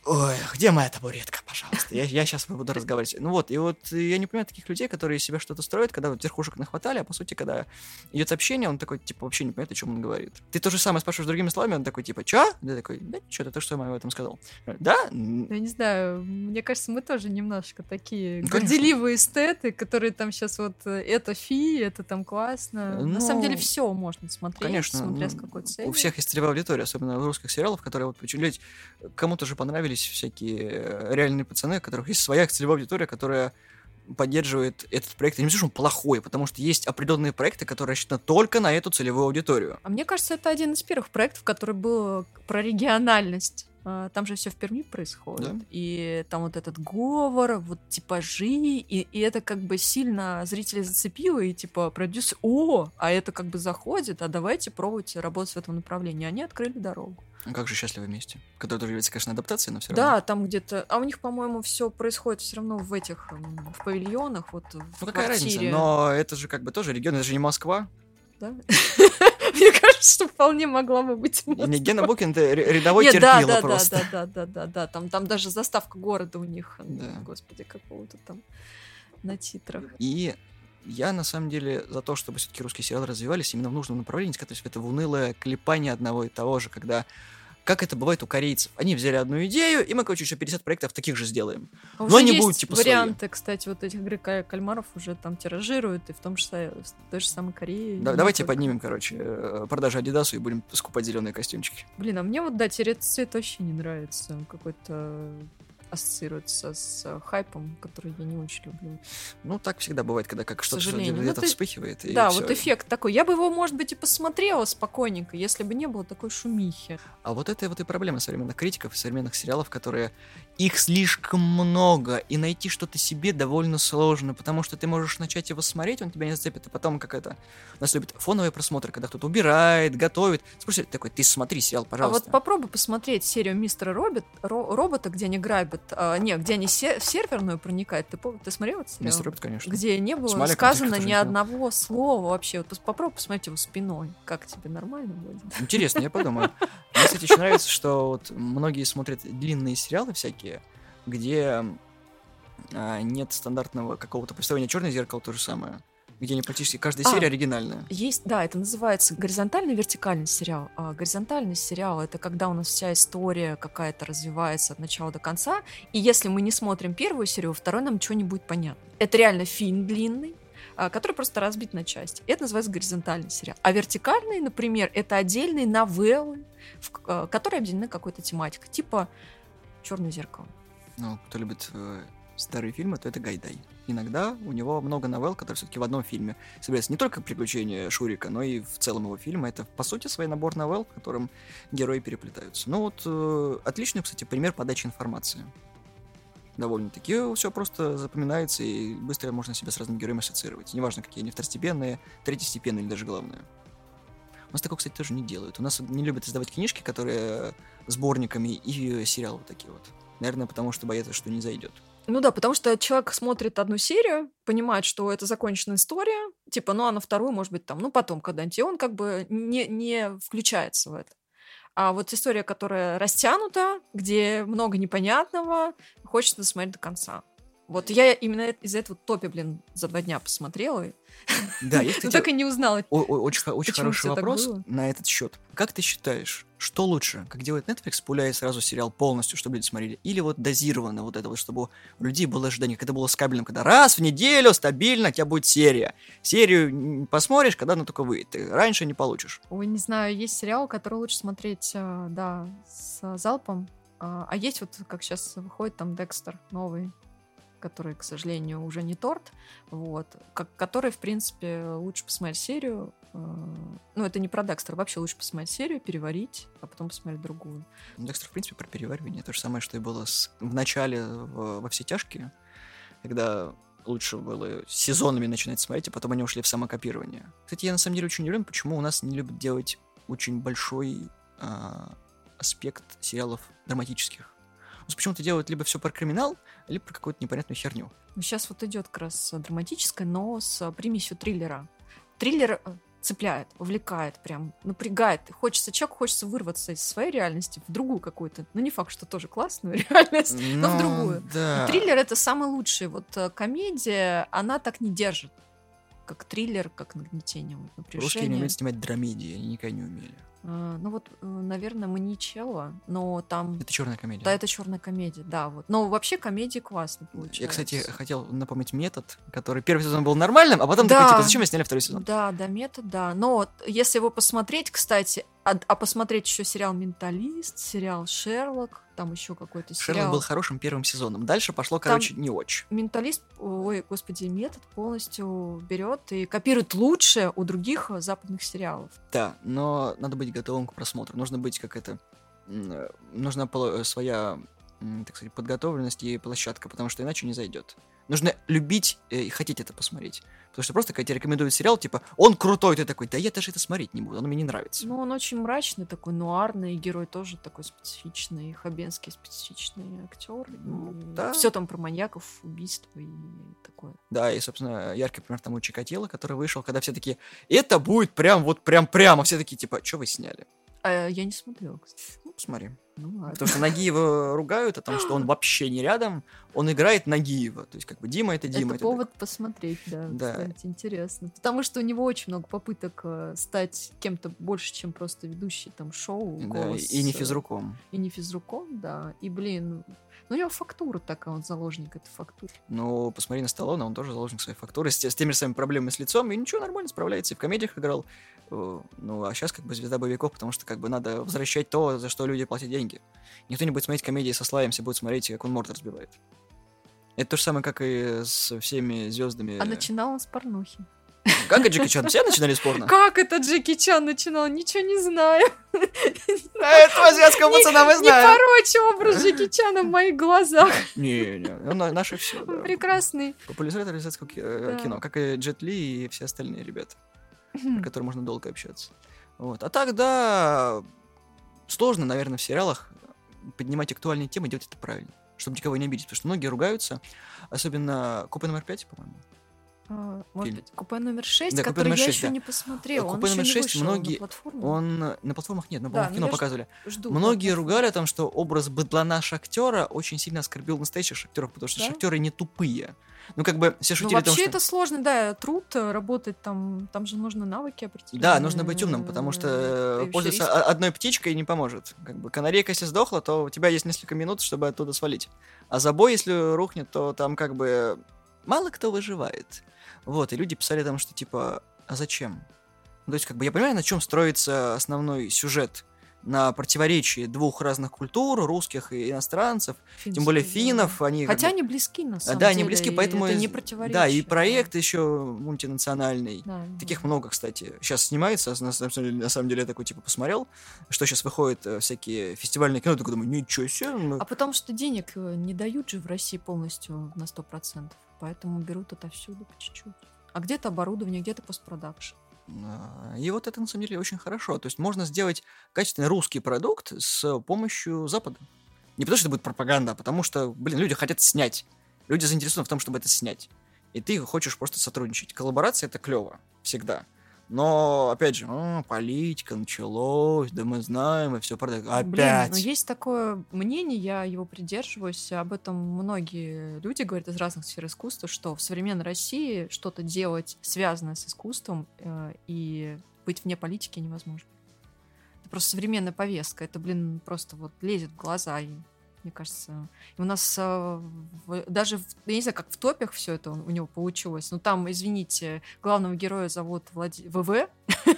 Ой, где моя табуретка, пожалуйста? Я, я сейчас буду разговаривать. Ну вот, и вот э, я не понимаю таких людей, которые из себя что-то строят, когда вот верхушек нахватали, а по сути, когда идет общение, он такой, типа, вообще не понимает, о чем он говорит. Ты то же самое спрашиваешь другими словами, он такой, типа, чё? Ты такой, да ничего, ты то, что я об этом сказал. Да? Я не знаю, мне кажется, мы тоже немножко такие Ну, горделивые эстеты, которые там сейчас вот э, это фи, это там классно. На самом Ну, деле все можно смотреть, Конечно, смотря с ну, какой целью. у всех есть целевая аудитория, особенно в русских сериалах, которые вот почему кому-то же понравились всякие э, реальные пацаны, у которых есть своя целевая аудитория, которая поддерживает этот проект. Я не что он плохой, потому что есть определенные проекты, которые рассчитаны только на эту целевую аудиторию. А мне кажется, это один из первых проектов, который был про региональность. А, Там же все в Перми происходит. Да. И там вот этот говор, вот типажи, и, и это как бы сильно зрителей зацепило, и типа продюсер, о, а это как бы заходит, а давайте пробовать работать в этом направлении. Они открыли дорогу. Ну, Как же счастливы вместе, которая тоже является, конечно, адаптацией, но все равно. Да, там где-то. А у них, по-моему, все происходит все равно в этих в павильонах, вот в Ну какая разница? квартире. Но это же как бы тоже регион, это же не Москва. да? Мне что вполне могла бы быть. Не. Гена Букин, это рядовой Нет, да, терпила да, просто. да, да, да, да, да. Там, там даже заставка города у них, Да. господи, какого-то там на титрах. И я, на самом деле, за то, чтобы все-таки русские сериалы развивались именно в нужном направлении, то есть это в унылое клепание одного и того же, когда как это бывает у корейцев. Они взяли одну идею, и мы, короче, еще 50 проектов таких же сделаем. А Но они будут, типа, свои. варианты, кстати, вот этих игры ка- кальмаров уже там тиражируют, и в том числе в той же самой Корее. Да- давайте только. поднимем, короче, э, продажи Адидасу и будем скупать зеленые костюмчики. Блин, а мне вот, да, цвет вообще не нравится. Какой-то ассоциируется с э, хайпом, который я не очень люблю. Ну, так всегда бывает, когда как что-то сожалению. Ну, где-то ты- вспыхивает. и да, всё. вот эффект такой. Я бы его, может быть, и посмотрела спокойненько, если бы не было такой шумихи. А вот это вот и проблема современных критиков и современных сериалов, которые их слишком много, и найти что-то себе довольно сложно, потому что ты можешь начать его смотреть, он тебя не зацепит, а потом как это, у нас любят фоновые просмотры, когда кто-то убирает, готовит. Слушай, такой, ты смотри сериал, А пожалуйста. вот попробуй посмотреть серию Мистера Робот, Ро- Робота, где они грабят, а, не, где они се- в серверную проникают. Ты, ты смотрел этот сериал? Мистер Робот, конечно. Где не было С Маликом сказано ни одного слова вообще. Вот попробуй посмотреть его спиной. Как тебе нормально будет? Интересно, я подумаю. Мне, кстати, еще нравится, что вот многие смотрят длинные сериалы всякие, где а, нет стандартного какого-то представления черное зеркало то же самое. Где они практически каждая А. серия оригинальная. Есть, да, это называется горизонтальный вертикальный сериал. А горизонтальный сериал это когда у нас вся история какая-то развивается от начала до конца, и если мы не смотрим первую серию, второй нам ничего не будет понятно. Это реально фильм длинный, а, который просто разбит на части. Это называется горизонтальный сериал. А вертикальный, например, это отдельные новеллы, в а, которые объединены какой-то тематикой, типа Черное зеркало. Ну, кто любит э, старые фильмы, то это Гайдай. Иногда у него много новелл, которые все-таки в одном фильме собираются не только приключения Шурика, но и в целом его фильма. Это, по сути, свой набор новелл, в котором герои переплетаются. Ну вот, э, отличный, кстати, пример подачи информации. Довольно-таки все просто запоминается, и быстро можно себя с разными героями ассоциировать. Неважно, какие они второстепенные, третьестепенные или даже главные. У нас такого, кстати, тоже не делают. У нас не любят издавать книжки, которые сборниками и сериалы вот такие вот. Наверное, потому что боятся, что не зайдет. Ну да, потому что человек смотрит одну серию, понимает, что это законченная история, типа, ну а на вторую, может быть, там, ну потом когда-нибудь, и он как бы не, не включается в это. А вот история, которая растянута, где много непонятного, хочется досмотреть до конца. Вот я именно из-за этого топи, блин, за два дня посмотрела, Да, ну, кстати, так и не узнала. очень, очень хороший вопрос на этот счет. Как ты считаешь, что лучше, как делает Netflix, пуляя сразу сериал полностью, чтобы люди смотрели, или вот дозированно вот это вот, чтобы у людей было ожидание, когда было с кабельным, когда раз в неделю стабильно у тебя будет серия. Серию посмотришь, когда она только выйдет. Ты раньше не получишь. Ой, не знаю, есть сериал, который лучше смотреть, э, да, с залпом. А а есть вот, как сейчас выходит там Декстер новый, который, к сожалению, уже не торт, вот, как, который, в принципе, лучше посмотреть серию. э, Ну, это не про Декстер, вообще лучше посмотреть серию, переварить, а потом посмотреть другую. Ну, Декстер, в принципе, про переваривание. То же самое, что и было с- в начале в- во все тяжкие, когда лучше было сезонами начинать смотреть, а потом они ушли в самокопирование. Кстати, я на самом деле очень удивлен, почему у нас не любят делать очень большой а, аспект сериалов драматических. Почему-то делают либо все про криминал, либо про какую-то непонятную херню. Сейчас вот идет как раз драматическое, но с примесью триллера. Триллер э, цепляет, увлекает, прям напрягает. Хочется, человеку хочется вырваться из своей реальности в другую какую-то. Ну, не факт, что тоже классную реальность, но в Ну, другую. Да. Триллер это самый лучший. Вот э, комедия, она так не держит. Как триллер, как нагнетение, вот, Русские не умеют снимать драмедии, они никогда не умели. А, ну вот, э, наверное, Маничелло, но там... Это черная комедия. Да, это черная комедия, да, вот. Но вообще комедии классно получается. Я, кстати, хотел напомнить метод, который первый сезон был нормальным, а потом Да. такой, типа, зачем мы сняли второй сезон? Да, да, метод, да. Но если его посмотреть, кстати, а, а посмотреть еще сериал «Менталист», сериал «Шерлок», там еще какой-то Шерлок сериал. был хорошим первым сезоном. Дальше пошло, Там- короче, не очень. Менталист, ой, господи, метод полностью берет и копирует лучшее у других западных сериалов. Да, но надо быть готовым к просмотру. Нужно быть как это... Нужна своя, так сказать, подготовленность и площадка, потому что иначе не зайдет. Нужно любить э, и хотеть это посмотреть. Потому что просто, когда тебе рекомендуют сериал, типа, он крутой, ты такой, да я даже это смотреть не буду, он мне не нравится. Ну, он очень мрачный такой, нуарный, герой тоже такой специфичный, Хабенский специфичный актер. Ну, да. Все там про маньяков, убийства и такое. Да, и, собственно, яркий пример тому Чикатило, который вышел, когда все такие, это будет прям вот прям прямо. Все такие, типа, что вы сняли? А, я не смотрела, кстати. Ну, посмотри. Ну, ладно. Потому что Нагиева ругают о том, что он вообще не рядом, он играет Нагиева. То есть, как бы, Дима это Дима. это повод посмотреть, да, Да. кстати, интересно. Потому что у него очень много попыток э, стать кем-то больше, чем просто ведущий там шоу. Да, и не э, физруком. И не физруком, да. И, блин, ну у него фактура такая, он заложник этой фактуры. Ну, посмотри на Сталлоне, он тоже заложник своей фактуры, с, с теми же самыми проблемами с лицом, и ничего, нормально справляется, и в комедиях играл. Э, Ну, а сейчас как бы звезда боевиков, потому что как бы надо возвращать то, за что люди платят деньги. Никто не будет смотреть комедии со Слаем, все будут смотреть, как он морд разбивает. Это то же самое, как и с всеми звездами. А начинал он с порнухи. Как и Джеки Чан? Все начинали с порно? Как это Джеки Чан начинал? Ничего не знаю. Этого азиатского пацана мы Не порочь образ Джеки Чана в моих глазах. Не, не, он на- наше все. Прекрасный. Популяризатор азиатского э, Да. кино, как и Джет Ли и все остальные ребята, про которые можно долго общаться. Вот. А тогда сложно, наверное, в сериалах поднимать актуальные темы, делать это правильно, чтобы никого не обидеть, потому что многие ругаются, особенно Копы номер 5, по-моему. А, Может быть, купе номер 6, Да, «Купе который номер я 6», еще да. не посмотрел. «Купе Он номер не 6» вышел многие- на платформу. Он э, на платформах нет, но, Да, ну кино я показывали. Жду. Многие на ругали о том, что образ быдлана шахтера очень сильно оскорбил настоящих шахтеров, потому что Да? шахтеры не тупые. Ну, как бы все Ну, шутили том, вообще что... это сложно, да, труд, э, работать там, там же нужно навыки определенные. Да, нужно быть умным, потому что э, появишься пользоваться риск. одной птичкой не поможет. Как бы канарейка, если сдохла, то у тебя есть несколько минут, чтобы оттуда свалить. А забой, если рухнет, то там как бы мало кто выживает. Вот, и люди писали там, что типа, а зачем? Ну, То есть, как бы я понимаю, на чем строится основной сюжет. На противоречии двух разных культур, русских и иностранцев. Тем более Финские, финнов, они... как Хотя бы- они близки, на самом да, деле. они близки, поэтому... Это не противоречие. Да, и проект еще мультинациональный. Да, Таких да. много, кстати. Сейчас снимается, на, самом деле- на самом деле я такой, типа, посмотрел, что сейчас выходит э, всякие фестивальные кино, такой думаю, ничего себе. ну, А потому что денег э, не дают же в России полностью на 100%. Поэтому берут отовсюду по чуть-чуть. А где-то оборудование, где-то постпродакшн. а, И вот это, на самом деле, очень хорошо. То есть можно сделать качественный русский продукт с помощью Запада. Не потому, что это будет пропаганда, а потому что, блин, люди хотят снять. Люди заинтересованы в том, чтобы это снять. И ты хочешь просто сотрудничать. Коллаборация — это клево. Всегда. Но, опять же, «А, политика началось, да мы знаем, и все. Блин, Опять. но есть такое мнение, я его придерживаюсь, об этом многие люди говорят из разных сфер искусства, что в современной России что-то делать, связанное с искусством, э, и быть вне политики невозможно. Это просто современная повестка, это, блин, просто вот лезет в глаза, и мне кажется, у нас в- даже, в- я не знаю, как в топях все это у него получилось, но там, извините, главного героя зовут Влади... ВВ,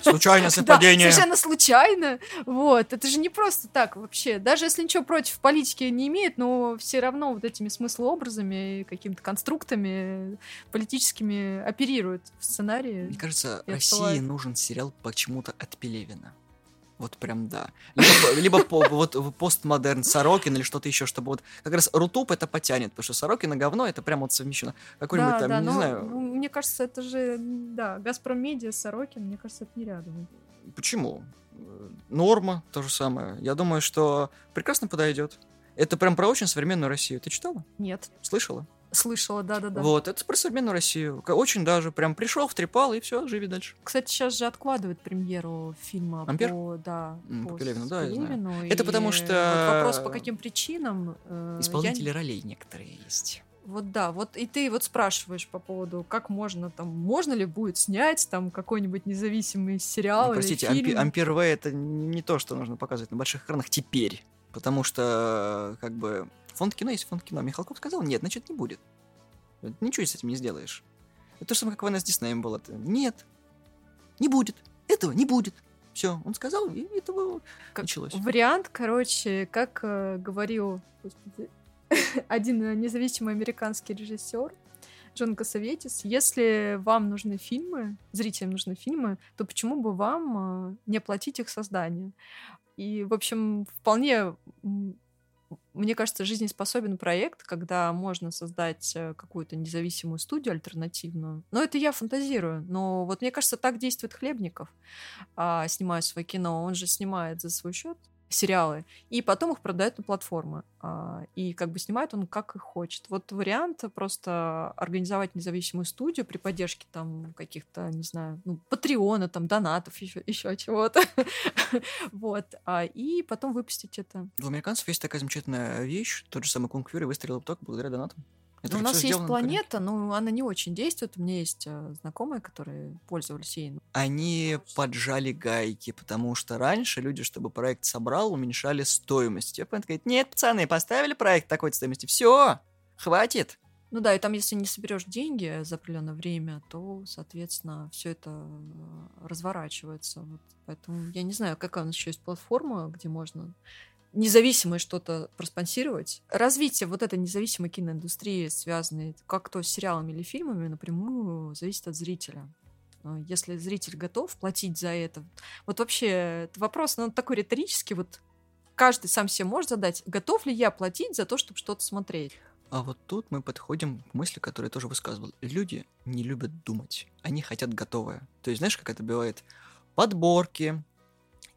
Случайное совпадение. да, совершенно случайно. Вот. Это же не просто так вообще. Даже если ничего против политики не имеет, но все равно вот этими смыслообразами и какими-то конструктами политическими оперируют в сценарии. Мне кажется, России нужен сериал почему-то от Пелевина. Вот прям да. Либо, либо по- вот постмодерн Сорокин или что-то еще, чтобы вот как раз Рутуп это потянет, потому что Сорокин и говно это прям вот совмещено. Какой-нибудь Да, там, да, не но, знаю, ну, мне кажется, это же, да, Газпром Медиа, Сорокин, мне кажется, это не рядом. почему? Норма, то же самое. Я думаю, что прекрасно подойдет. Это прям про очень современную Россию. Ты читала? Нет, Слышала? Слышала, да-да-да. Вот, это про современную Россию. Очень даже. Прям пришел, втрепал, и все, живи дальше. Кстати, сейчас же откладывают премьеру фильма «Ампер»? по, да, по по Пелевину, да, я знаю. Пелевину, Это потому вот что вопрос, по каким причинам... э, я Исполнители ролей некоторые есть. Вот да, вот и ты вот спрашиваешь по поводу, как можно там, можно ли будет снять там какой-нибудь независимый сериал Ну, простите, или фильм. Ампи- Ампер В это не то, что нужно показывать на больших экранах теперь. Потому что, как бы, фонд кино есть фонд кино. Михалков сказал, нет, значит, не будет. Ничего с этим не сделаешь. Это то же самое, как война с Диснеем было. Нет, не будет. Этого не будет. Все, он сказал, и это было- Как началось. Вариант, короче, как э, говорил господи, один э, независимый американский режиссер Джон Касаветис, если вам нужны фильмы, зрителям нужны фильмы, то почему бы вам э, не оплатить их создание? И, в общем, вполне, мне кажется, жизнеспособен проект, когда можно создать э, какую-то независимую студию альтернативную. Но это я фантазирую. Но вот мне кажется, так действует Хлебников, а, снимая свое кино. Он же снимает за свой счет сериалы, и потом их продает на платформы. А, И как бы снимает он как и хочет. Вот вариант просто организовать независимую студию при поддержке там каких-то, не знаю, ну, патреона, там, донатов, еще, еще чего-то. Вот. А, И потом выпустить это. У американцев есть такая замечательная вещь, тот же самый Кунг Фьюри выстрелил в ток благодаря донатам. Это Ну, у нас есть планета, но она не очень действует. У меня есть э, знакомые, которые пользовались ей. Они поджали гайки, потому что раньше люди, чтобы проект собрал, уменьшали стоимость. Понятно, говорит, нет, пацаны, поставили проект такой стоимости, все, хватит. Ну да, и там, если не соберешь деньги за определенное время, то, соответственно, все это э, разворачивается. Вот. Поэтому я не знаю, какая у нас еще есть платформа, где можно независимое что-то проспонсировать. Развитие вот этой независимой киноиндустрии, связанной как то с сериалами или фильмами, напрямую зависит от зрителя. Если зритель готов платить за это. Вот вообще, это вопрос, ну, такой риторический, вот каждый сам себе может задать, готов ли я платить за то, чтобы что-то смотреть. А вот тут мы подходим к мысли, которую я тоже высказывал. Люди не любят думать, они хотят готовое. То есть, знаешь, как это бывает? Подборки,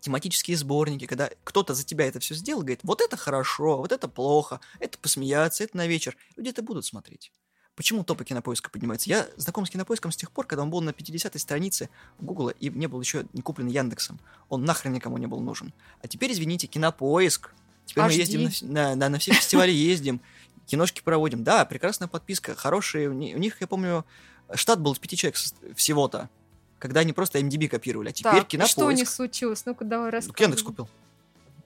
тематические сборники, когда кто-то за тебя это все сделал, говорит, вот это хорошо, вот это плохо, это посмеяться, это на вечер. Люди это будут смотреть. Почему топы кинопоиска поднимаются? Я знаком с кинопоиском с тех пор, когда он был на 50-й странице Гугла и не был еще не куплен Яндексом. Он нахрен никому не был нужен. А теперь, извините, кинопоиск. Теперь мы HD. ездим на, на, на, на все фестивали ездим, киношки проводим. Да, прекрасная подписка, хорошие. У ни- у них, я помню, штат был из пяти человек всего-то. Когда они просто MDB копировали. А теперь Так, кинопоиск. что у них случилось? Ну-ка, давай Ну, рассказывай. Яндекс купил.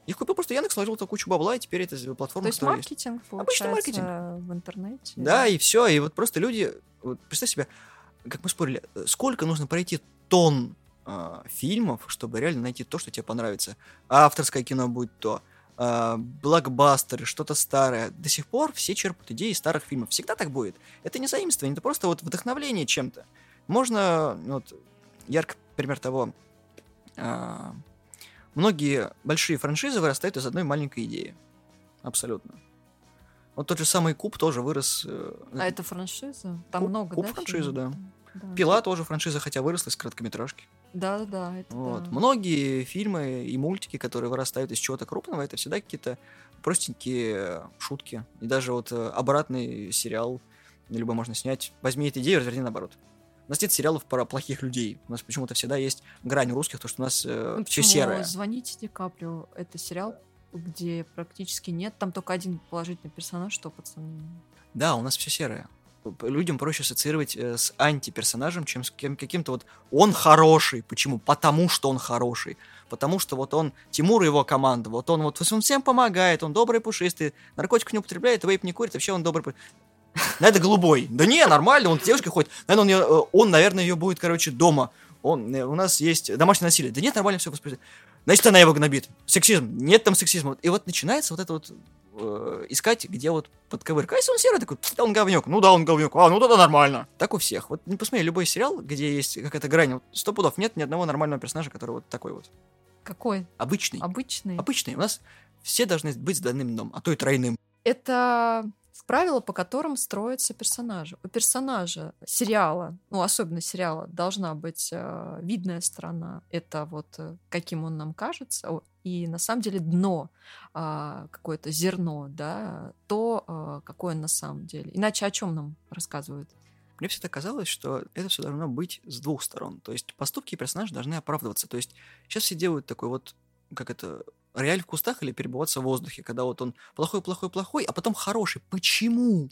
Их купил просто Яндекс, сложил туда кучу бабла, и теперь это То платформа, есть которая есть. маркетинг, Обычный получается, в интернете. Да, и все. И вот просто люди, вот представь себе, как мы спорили, э, сколько нужно пройти тонн а, фильмов, чтобы реально найти то, что тебе понравится. Авторское кино будет то, а, блокбастеры, что-то старое. До сих пор все черпают идеи из старых фильмов. Всегда так будет. Это не заимствование, это просто вот вдохновление чем-то. Можно, ну вот, яркий пример того, а, многие большие франшизы вырастают из одной маленькой идеи. Абсолютно. Вот тот же самый Куб тоже вырос. э, А это франшиза? Там Куб- много, Куб да? франшиза, да. Да. Пила тоже франшиза, хотя выросла из короткометражки. Да, да, да, это Вот. да. Многие фильмы и мультики, которые вырастают из чего-то крупного, это всегда какие-то простенькие шутки. И даже вот э, обратный сериал, либо можно снять. Возьми эту идею, разверни наоборот. У нас нет сериалов про плохих людей. У нас почему-то всегда есть грань русских, то, что у нас э, Ну, все серое. «Звоните Ди Каприо» — это сериал, где практически нет. Там только один положительный персонаж, что пацаны. Да, у нас все серое. Людям проще ассоциировать э, с антиперсонажем, чем с кем- каким-то вот он хороший. Почему? Потому что он хороший. Потому что вот он, Тимур и его команда, вот он вот он всем помогает, он добрый, пушистый, наркотик не употребляет, вейп не курит, вообще он добрый. Да это голубой. Да не, нормально, он с девушкой ходит. Наверное, он, её, э, он, наверное, ее будет, короче, дома. Он, э, у нас есть домашнее насилие. Да нет, нормально все, господи. Значит, она его гнобит. Сексизм. Нет там сексизма. И вот начинается вот это вот э, искать, где вот подковырка. А если он серый, такой, «Пф, да он говнюк. Ну да, он говнюк. А, ну тогда нормально. Так у всех. Вот не посмотри, любой сериал, где есть какая-то грань, вот сто пудов нет ни одного нормального персонажа, который вот такой вот. Какой? Обычный. Обычный? Обычный. У нас все должны быть с двойным дном, а то и тройным. Это правила, по которым строятся персонажи. У персонажа сериала, ну, особенно сериала, должна быть э, видная сторона. Это вот э, каким он нам кажется. И на самом деле дно, а, какое-то зерно, да, то, а, какое он на самом деле. Иначе о чем нам рассказывают? Мне всегда казалось, что это все должно быть с двух сторон. То есть поступки персонажа должны оправдываться. То есть сейчас все делают такой вот, как это, реаль в кустах или перебываться в воздухе, когда вот он плохой, плохой, плохой, а потом хороший. Почему?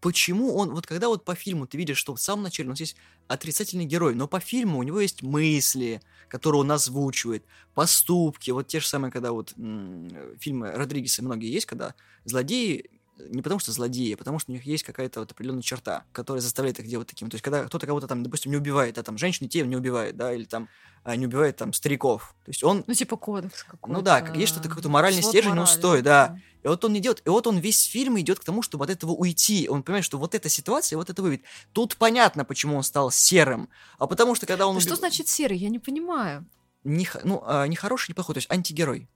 Почему он, вот когда вот по фильму ты видишь, что в самом начале у нас есть отрицательный герой, но по фильму у него есть мысли, которые он озвучивает, поступки, вот те же самые, когда вот м, фильмы Родригеса многие есть, когда злодеи не потому что злодеи, а потому что у них есть какая-то вот определенная черта, которая заставляет их делать таким. То есть, когда кто-то кого-то там, допустим, не убивает, а там женщин детей не убивает, да, или там а, не убивает там стариков. То есть он Ну, типа кодекс какой-то. Ну да, как есть что-то, какой-то моральный Свод стержень, морали, устой, да. И вот он идет, и вот он весь фильм идет к тому, чтобы от этого уйти. Он понимает, что вот эта ситуация, вот это выведет. Тут понятно, почему он стал серым. А потому что когда он... Ну, убив- Что значит серый? Я не понимаю. Не, ну, а, не хороший, не плохой, то есть антигерой,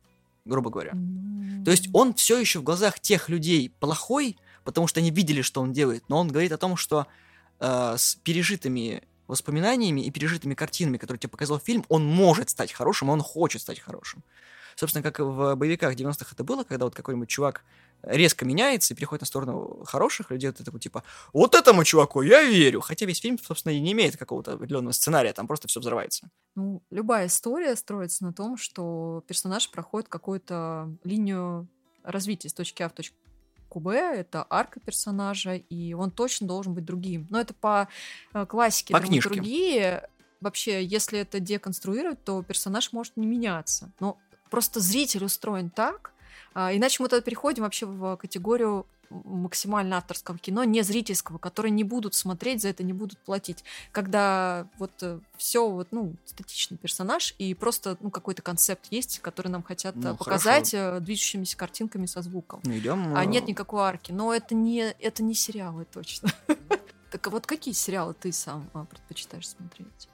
грубо говоря. То есть он все еще в глазах тех людей плохой, потому что они видели, что он делает, но он говорит о том, что э, с пережитыми воспоминаниями и пережитыми картинами, которые тебе показал фильм, он может стать хорошим, он хочет стать хорошим. Собственно, как в боевиках 90-х это было, когда вот какой-нибудь чувак резко меняется и переходит на сторону хороших людей, вот такой типа, вот этому чуваку я верю. Хотя весь фильм, собственно, и не имеет какого-то определенного сценария, там просто все взрывается. Ну, любая история строится на том, что персонаж проходит какую-то линию развития с точки А в точку Б. Это арка персонажа, и он точно должен быть другим. Но это по э, классике По драматургии. Вообще, если это деконструировать, то персонаж может не меняться. Но просто зритель устроен так, иначе мы тогда переходим вообще в категорию максимально авторского кино, не зрительского, которые не будут смотреть, за это не будут платить. Когда вот все вот, ну, статичный персонаж, и просто, ну, какой-то концепт есть, который нам хотят э, Ну, показать э, движущимися картинками со звуком. Ну, идем. А э, нет никакой арки. Но это не, это не сериалы точно. Так а вот какие сериалы ты сам а, предпочитаешь смотреть?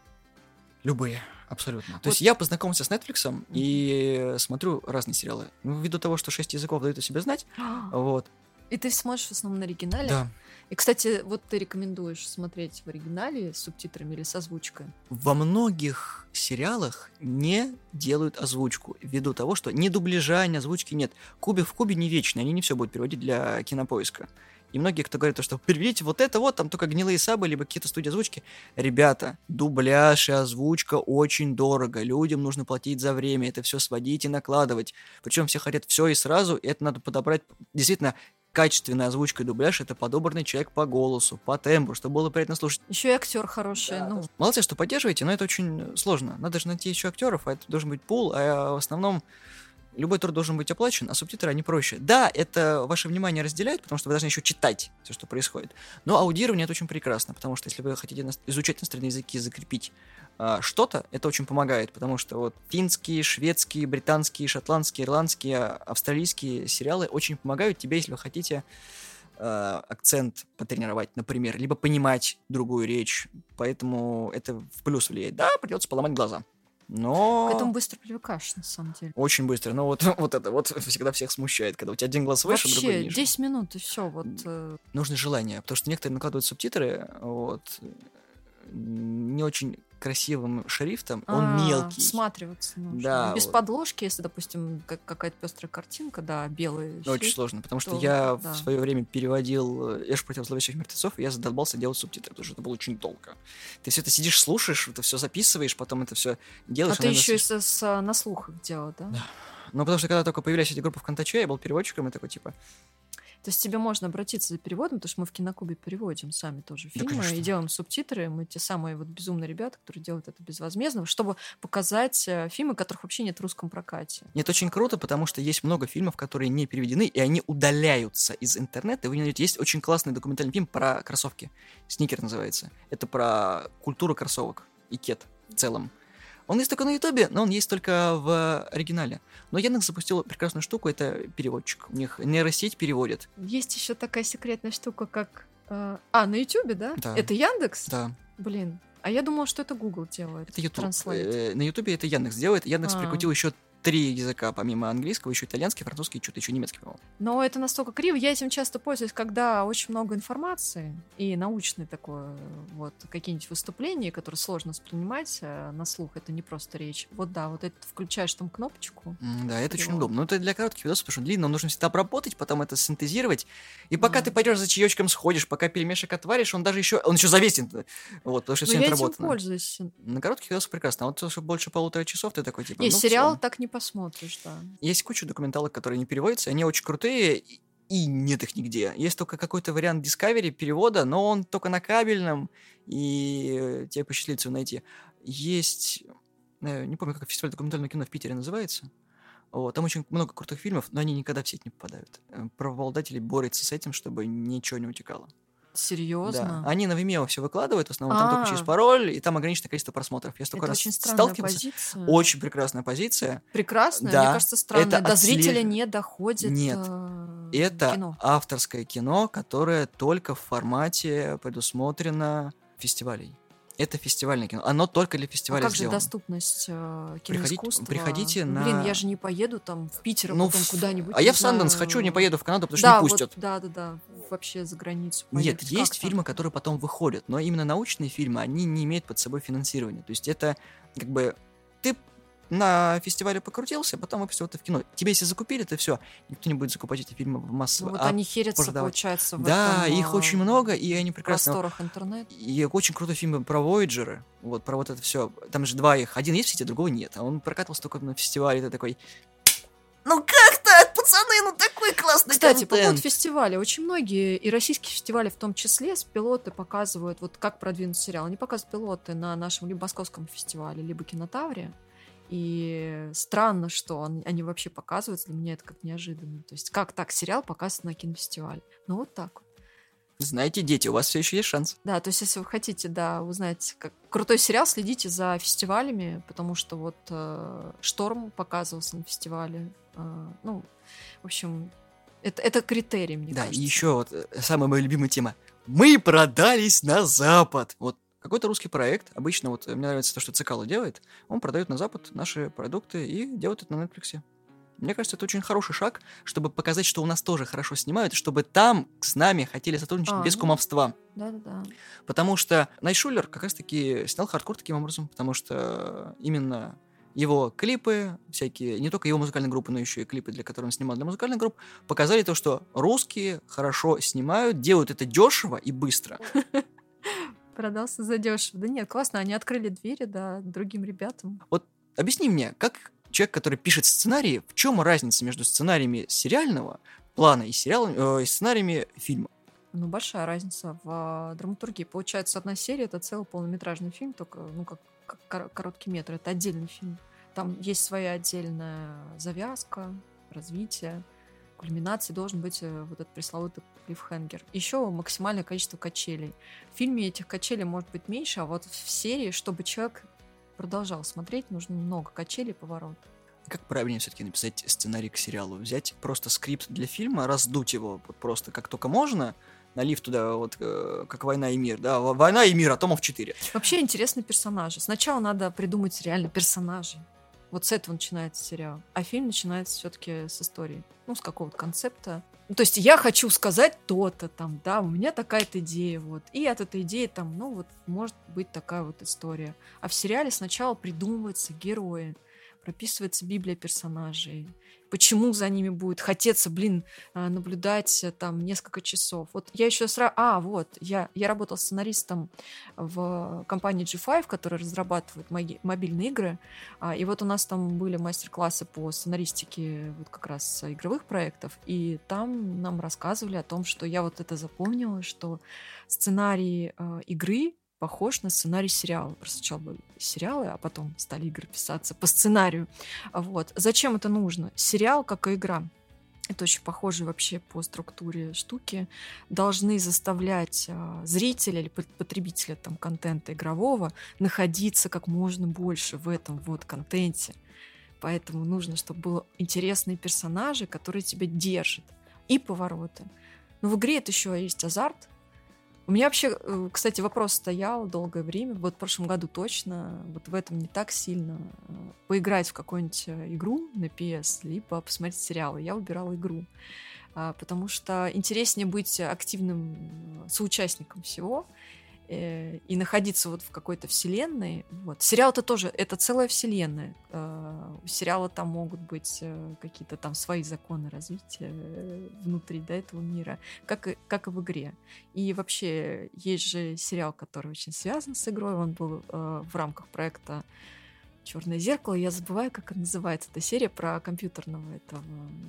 Любые, абсолютно. То Вот. есть я познакомился с Netflix и смотрю разные сериалы. Ну, ввиду того, что шесть языков дают о себе знать, вот. И ты смотришь в основном на оригинале? Да. И, кстати, вот ты рекомендуешь смотреть в оригинале с субтитрами или с озвучкой? Во многих сериалах не делают озвучку, ввиду того, что ни дубляжа, ни озвучки нет. Кубик в кубе не вечный, они не все будут переводить для кинопоиска. И многие, кто говорит, что переведите вот это вот, там только гнилые сабы, либо какие-то студии озвучки. Ребята, дубляж и озвучка очень дорого. Людям нужно платить за время, это все сводить и накладывать. Причем все хотят все и сразу, и это надо подобрать действительно качественная озвучка и дубляж это подобранный человек по голосу, по тембру, чтобы было приятно слушать. Еще и актер хороший. Да, ну. Молодцы, что поддерживаете, но это очень сложно. Надо же найти еще актеров, а это должен быть пул, а в основном любой труд должен быть оплачен, а субтитры они проще. Да, это ваше внимание разделяет, потому что вы должны еще читать все, что происходит. Но аудирование это очень прекрасно, потому что если вы хотите изучать иностранные языки, закрепить э, что-то, это очень помогает, потому что вот финские, шведские, британские, шотландские, ирландские, австралийские сериалы очень помогают тебе, если вы хотите э, акцент потренировать, например, либо понимать другую речь. Поэтому это в плюс влияет. Да, придется поломать глаза. Но... К этому быстро привыкаешь, на самом деле. Очень быстро. Но вот, вот это вот всегда всех смущает, когда у тебя один глаз выше, Вообще, другой ниже. 10 минут и все. Вот, э... Нужно желание, потому что некоторые накладывают субтитры, вот, не очень красивым шрифтом, он а, мелкий. Всматриваться нужно. Да. Без вот. подложки, если, допустим, как, какая-то пестрая картинка, да, белый. Очень шрифт, сложно, потому что то, я да. в свое время переводил э, Эш против зловещих мертвецов, и я задолбался делать субтитры, потому что это было очень долго. Ты все это сидишь, слушаешь, это все записываешь, потом это все делаешь. А ты еще и с, с, на слухах делал, да? Да. Ну, потому что когда только появились эти группы в Контаче, я был переводчиком, и такой, типа, то есть тебе можно обратиться за переводом, потому что мы в Кинокубе переводим сами тоже фильмы да, и делаем субтитры. Мы те самые вот безумные ребята, которые делают это безвозмездно, чтобы показать э, фильмы, которых вообще нет в русском прокате. Нет, очень круто, потому что есть много фильмов, которые не переведены, и они удаляются из интернета. И вы не найдете. Есть очень классный документальный фильм про кроссовки. Сникер называется. Это про культуру кроссовок и кет в целом. Он есть только на Ютубе, но он есть только в оригинале. Но Яндекс запустил прекрасную штуку, это переводчик. У них нейросеть переводит. Есть еще такая секретная штука, как... Э, а, на Ютубе, да? Да. Это Яндекс? Да. Блин, а я думала, что это Google делает. Это YouTube. Э, на Ютубе это Яндекс делает. Яндекс а. прикрутил еще три языка, помимо английского, еще итальянский, французский, что-то еще немецкий, по-моему. Но это настолько криво. Я этим часто пользуюсь, когда очень много информации и научное такое, вот, какие-нибудь выступления, которые сложно воспринимать э, на слух, это не просто речь. Вот да, вот это включаешь там кнопочку. Mm, да, это очень удобно. Но это для коротких видосов, потому что длинно, нужно всегда обработать, потом это синтезировать. И пока mm. ты пойдешь за чаечком сходишь, пока перемешок отваришь, он даже еще, он еще завесен. Вот, потому что все это работает. пользуюсь. На коротких видосах прекрасно. А вот чтобы больше полутора часов, ты такой, типа, И ну, сериал все. так не посмотришь, да. Есть куча документалок, которые не переводятся, они очень крутые, и нет их нигде. Есть только какой-то вариант Discovery перевода, но он только на кабельном, и тебе посчастливится найти. Есть, э, не помню, как фестиваль документального кино в Питере называется. Вот, там очень много крутых фильмов, но они никогда в сеть не попадают. Э, правообладатели борются с этим, чтобы ничего не утекало. Серьезно? Да. Они на Vimeo все выкладывают, в основном, там только через а. пароль, и там ограниченное количество просмотров. Я столько раз сталкивался. Очень прекрасная позиция. Прекрасная? Мне кажется, странная. До зрителя не доходит Нет. Э, Это авторское кино, которое только в формате предусмотрено фестивалей. Это фестивальное кино. Оно только для фестиваля а как сделано. же доступность э, киноискусства? Приходите, приходите на... Блин, я же не поеду там в Питер, а ну, потом куда-нибудь. А я в Санденс хочу, не поеду в Канаду, потому да, что не пустят. Вот, да, да, да. Вообще за границу. Поехать. Нет, есть фильмы, которые потом выходят, но именно научные фильмы, они не имеют под собой финансирования. То есть это как бы ты на фестивале покрутился, потом выпустил это в кино. Тебе если закупили, то все, никто не будет закупать эти фильмы массово. Ну, вот а они херятся, продавать. получается, в Да, этом, их очень много, и они прекрасно... просторах интернета. И очень крутой фильм про Voyager, вот, про вот это все. Там же два их, один есть в сети, другого нет. А он прокатывался только на фестивале, ты такой... Ну как так, пацаны, ну такой классный Кстати, контент. по поводу фестиваля. Очень многие, и российские фестивали в том числе, с пилоты показывают, вот как продвинуть сериал. Они показывают пилоты на нашем либо московском фестивале, либо кинотавре. И странно, что он, они вообще показываются. Для меня это как неожиданно. То есть как так сериал показывают на кинофестивале? Ну вот так вот. Знаете, дети, у вас все еще есть шанс. Да, то есть если вы хотите, да, узнать как крутой сериал, следите за фестивалями, потому что вот э, Шторм показывался на фестивале. Э, ну, в общем, это, это критерий, мне да, кажется. Да, и еще вот э, самая моя любимая тема. Мы продались на Запад. Вот какой-то русский проект, обычно вот мне нравится то, что Цекало делает, он продает на Запад наши продукты и делает это на Netflix. Мне кажется, это очень хороший шаг, чтобы показать, что у нас тоже хорошо снимают, чтобы там с нами хотели сотрудничать а, без ну, кумовства. Да-да-да. Потому что Найшуллер как раз-таки снял Хардкор таким образом, потому что именно его клипы, всякие, не только его музыкальные группы, но еще и клипы, для которых он снимал для музыкальных групп, показали то, что русские хорошо снимают, делают это дешево и быстро. Продался за дешево. Да нет, классно, они открыли двери, да, другим ребятам. Вот объясни мне, как человек, который пишет сценарии, в чем разница между сценариями сериального плана и, сериал, э, и сценариями фильма? Ну, большая разница в драматургии. Получается, одна серия — это целый полнометражный фильм, только, ну, как, как короткий метр. Это отдельный фильм. Там есть своя отдельная завязка, развитие. Кульминацией должен быть э, вот этот пресловутый клиффхенгер. Еще максимальное количество качелей. В фильме этих качелей может быть меньше, а вот в серии, чтобы человек продолжал смотреть, нужно много качелей поворот. Как правильнее все-таки написать сценарий к сериалу? Взять просто скрипт для фильма, раздуть его вот просто как только можно, налив туда вот э, как «Война и мир», да, «Война и мир», а Томов 4. Вообще интересные персонажи. Сначала надо придумать реально персонажей. Вот с этого начинается сериал. А фильм начинается все-таки с истории. Ну, с какого-то концепта. Ну, то есть я хочу сказать то-то там, да, у меня такая-то идея, вот. И от этой идеи там, ну, вот, может быть такая вот история. А в сериале сначала придумываются герои прописывается Библия персонажей, почему за ними будет хотеться, блин, а, наблюдать э, там несколько часов. Вот я еще сразу... А, вот, я, я работала сценаристом в компании G5, которая разрабатывает мобильные игры, а, и вот у нас там были мастер-классы по сценаристике вот как раз игровых проектов, и там нам рассказывали о том, что я вот это запомнила, что сценарий э, игры похож на сценарий сериала. Просто сначала были сериалы, а потом стали игры писаться по сценарию. Вот. Зачем это нужно? Сериал, как и игра, это очень похоже вообще по структуре штуки, должны заставлять э, зрителя или потребителя там, контента игрового находиться как можно больше в этом вот контенте. Поэтому нужно, чтобы были интересные персонажи, которые тебя держат. И повороты. Но в игре это еще есть азарт, у меня вообще, э, кстати, вопрос стоял долгое время, вот в прошлом году точно, вот в этом не так сильно. Э, поиграть в какую-нибудь э, игру на PS, либо посмотреть сериалы. Я выбирала игру, а, потому что интереснее быть активным соучастником всего, Э, и находиться вот в какой-то вселенной. Вот. Сериал это тоже, это целая вселенная. Э, у сериала там могут быть э, какие-то там свои законы развития внутри да, этого мира, как и, как и в игре. И вообще есть же сериал, который очень связан с игрой, он был в рамках проекта Черное зеркало, я забываю, как это называется. Это серия про компьютерного этого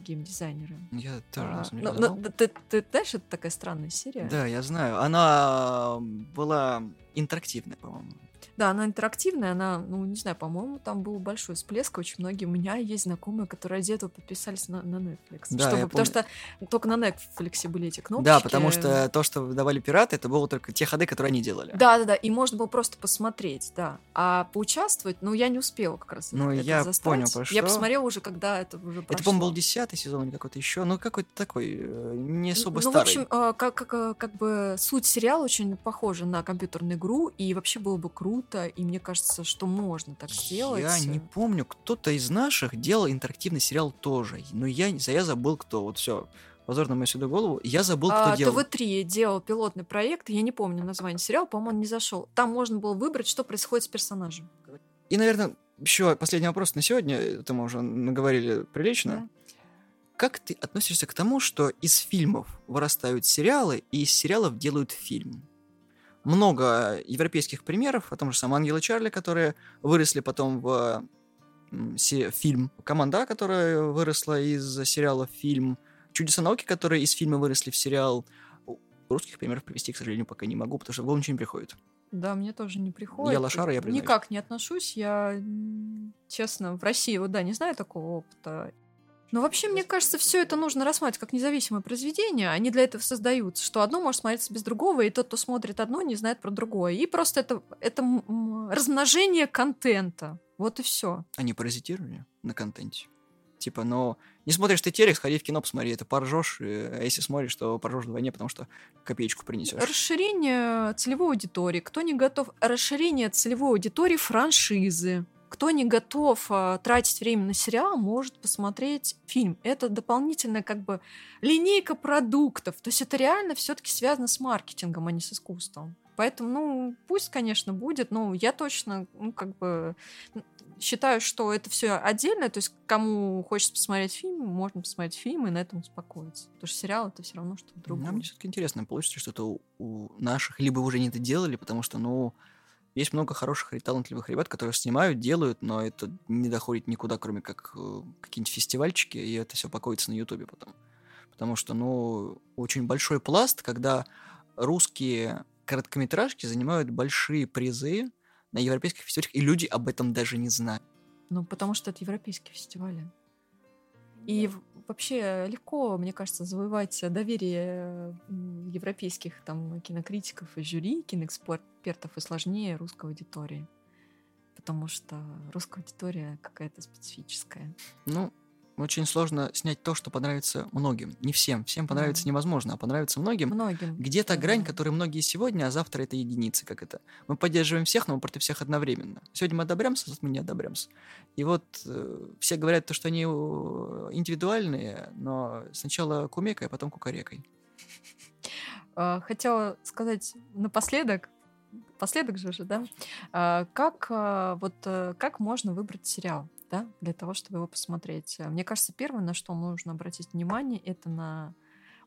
геймдизайнера. Я тоже а, не но, но, ты, ты знаешь, это такая странная серия? Да, я знаю. Она была интерактивная, по-моему. Да, она интерактивная, она, ну, не знаю, по-моему, там был большой всплеск. Очень многие у меня есть знакомые, которые ради этого подписались на, на Netflix. Да, чтобы, потому что только на Netflix были эти кнопочки. Да, потому что то, что выдавали пираты, это было только те ходы, которые они делали. Да, да, да. И можно было просто посмотреть, да. А поучаствовать, ну, я не успела как раз. Ну, это я заставить. понял, про что. Я посмотрела уже, когда это уже прошло. Это, по-моему, был десятый сезон или какой-то еще. Ну, какой-то такой, э, не особо ну, старый. в общем, э, как, как, э, как бы суть сериала очень похожа на компьютерную игру, и вообще было бы круто, и мне кажется, кажется, что можно так сделать. Я не помню, кто-то из наших делал интерактивный сериал тоже, но я, я забыл, кто. Вот все, позор на мою сюда голову. Я забыл, кто а, делал. ТВ-3 делал пилотный проект, я не помню название сериала, по-моему, он не зашел. Там можно было выбрать, что происходит с персонажем. И, наверное, еще последний вопрос на сегодня, это мы уже наговорили прилично. Да. Как ты относишься к тому, что из фильмов вырастают сериалы, и из сериалов делают фильм? Много европейских примеров, о том же самом Ангелы Чарли, которые выросли потом в фильм. Команда, которая выросла из сериала фильм. Чудеса науки, которые из фильма выросли в сериал. Русских примеров привести, к сожалению, пока не могу, потому что в голову ничего не приходит. Да, мне тоже не приходит. Я лошара, я признаюсь. Никак не отношусь. Я, честно, в России, вот да, не знаю такого опыта. Но вообще, мне кажется, все это нужно рассматривать как независимое произведение. Они для этого создаются, что одно может смотреться без другого, и тот, кто смотрит одно, не знает про другое. И просто это, это размножение контента. Вот и все. Они паразитировали на контенте. Типа, но не смотришь ты телек, сходи в кино, посмотри, это поржешь, а если смотришь, то поржешь вдвойне, потому что копеечку принесешь. Расширение целевой аудитории. Кто не готов? Расширение целевой аудитории франшизы. Кто не готов э, тратить время на сериал, может посмотреть фильм. Это дополнительная как бы линейка продуктов. То есть это реально все-таки связано с маркетингом, а не с искусством. Поэтому, ну, пусть, конечно, будет, но я точно, ну, как бы... считаю, что это все отдельно, то есть кому хочется посмотреть фильм, можно посмотреть фильм и на этом успокоиться. Потому что сериал это все равно что-то другое. Нам все-таки интересно, получится что-то у, у наших, либо уже не это делали, потому что, ну, есть много хороших и талантливых ребят, которые снимают, делают, но это не доходит никуда, кроме как э, какие-нибудь фестивальчики, и это все покоится на Ютубе потом. Потому что, ну, очень большой пласт, когда русские короткометражки занимают большие призы на европейских фестивалях, и люди об этом даже не знают. Ну, потому что это европейские фестивали. И вообще легко, мне кажется, завоевать доверие европейских там кинокритиков и жюри, киноэкспертов и сложнее русской аудитории. Потому что русская аудитория какая-то специфическая. Ну, очень сложно снять то, что понравится многим. Не всем. Всем понравится невозможно, а понравится многим. Многим. Где-то грань, которую многие сегодня, а завтра это единицы, как это. Мы поддерживаем всех, но мы против всех одновременно. Сегодня мы одобрямся, завтра мы не одобрямся. И вот э, все говорят то, что они э, индивидуальные, но сначала кумекой, а потом кукарекой. А, хотела сказать напоследок, последок же уже, да, а, как вот э, как можно выбрать сериал? Да, для того, чтобы его посмотреть. Мне кажется, первое, на что нужно обратить внимание, это на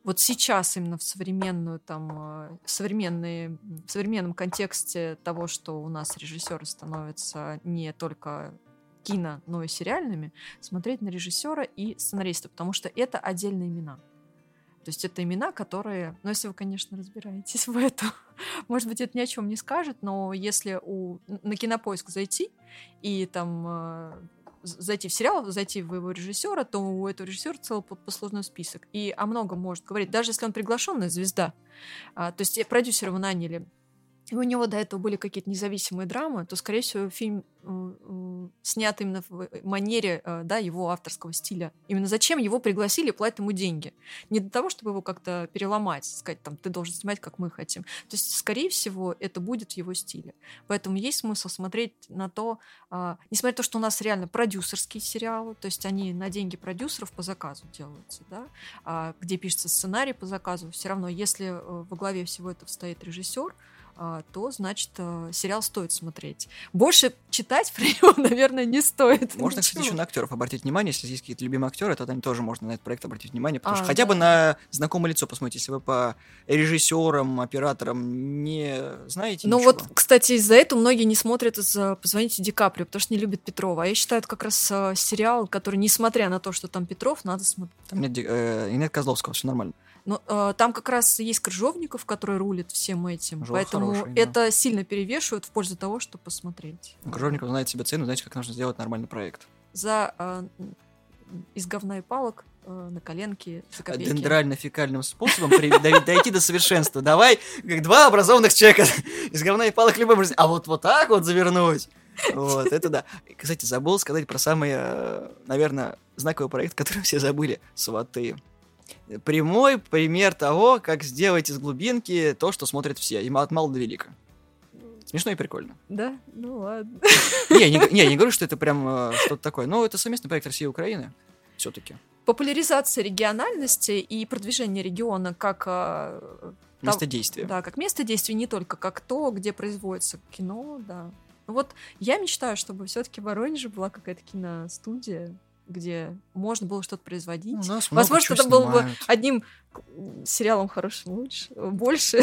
вот сейчас именно в современную там э, современные в современном контексте того, что у нас режиссеры становятся не только кино, но и сериальными, смотреть на режиссера и сценариста, потому что это отдельные имена. То есть это имена, которые, ну если вы, конечно, разбираетесь в этом, может быть, это ни о чем не скажет, но если у, на кинопоиск зайти и там э, зайти в сериал, зайти в его режиссера, то у этого режиссера целый послужной список. И о многом может говорить, даже если он приглашенная звезда. А, то есть продюсера вы наняли и у него до этого были какие-то независимые драмы, то, скорее всего, фильм э, снят именно в э, манере э, да, его авторского стиля. Именно зачем его пригласили, платят ему деньги. Не для того, чтобы его как-то переломать, сказать, там, ты должен снимать, как мы хотим. То есть, скорее всего, это будет в его стиле. Поэтому есть смысл смотреть на то, а, несмотря на то, что у нас реально продюсерские сериалы, то есть они на деньги продюсеров по заказу делаются, да, а, где пишется сценарий по заказу, все равно, если во главе всего этого стоит режиссер, то, значит, э, сериал стоит смотреть. Больше читать про него, наверное, не стоит. Можно, кстати, еще на актеров обратить внимание. Если есть какие-то любимые актеры, то там тоже можно на этот проект обратить внимание. Потому а, что хотя бы на знакомое лицо посмотрите. Если вы по режиссерам, операторам не знаете Ну ничего. вот, кстати, из-за этого многие не смотрят из «Позвоните Ди Каприо», потому что не любят Петрова. А я считаю, это как раз э, сериал, который, несмотря на то, что там Петров, надо смотреть. Там нет, э, и нет Козловского, все нормально. Но э, там как раз есть Крыжовников, который рулит всем этим. Жил поэтому хороший, это да. сильно перевешивает в пользу того, чтобы посмотреть. Крыжовников знает себе цену, знаете, как нужно сделать нормальный проект. За э, из говна и палок э, на коленке за копейки. Дендрально-фекальным способом дойти до совершенства. Давай, как два образованных человека из говна и палок любым А вот вот так вот завернуть. Вот, это да. Кстати, забыл сказать про самый, э, наверное, знаковый проект, который все забыли. Сваты прямой пример того, как сделать из глубинки то, что смотрят все, и от мала до велика. Смешно и прикольно. Да? Ну ладно. Не, не, не, не говорю, что это прям э, что-то такое. Но это совместный проект России и Украины. Все-таки. Популяризация региональности и продвижение региона как э, место действия. Да, как место действия, не только как то, где производится кино, да. Вот я мечтаю, чтобы все-таки в Воронеже была какая-то киностудия, где можно было что-то производить. У нас Возможно, это был бы одним сериалом хорошим лучше, больше.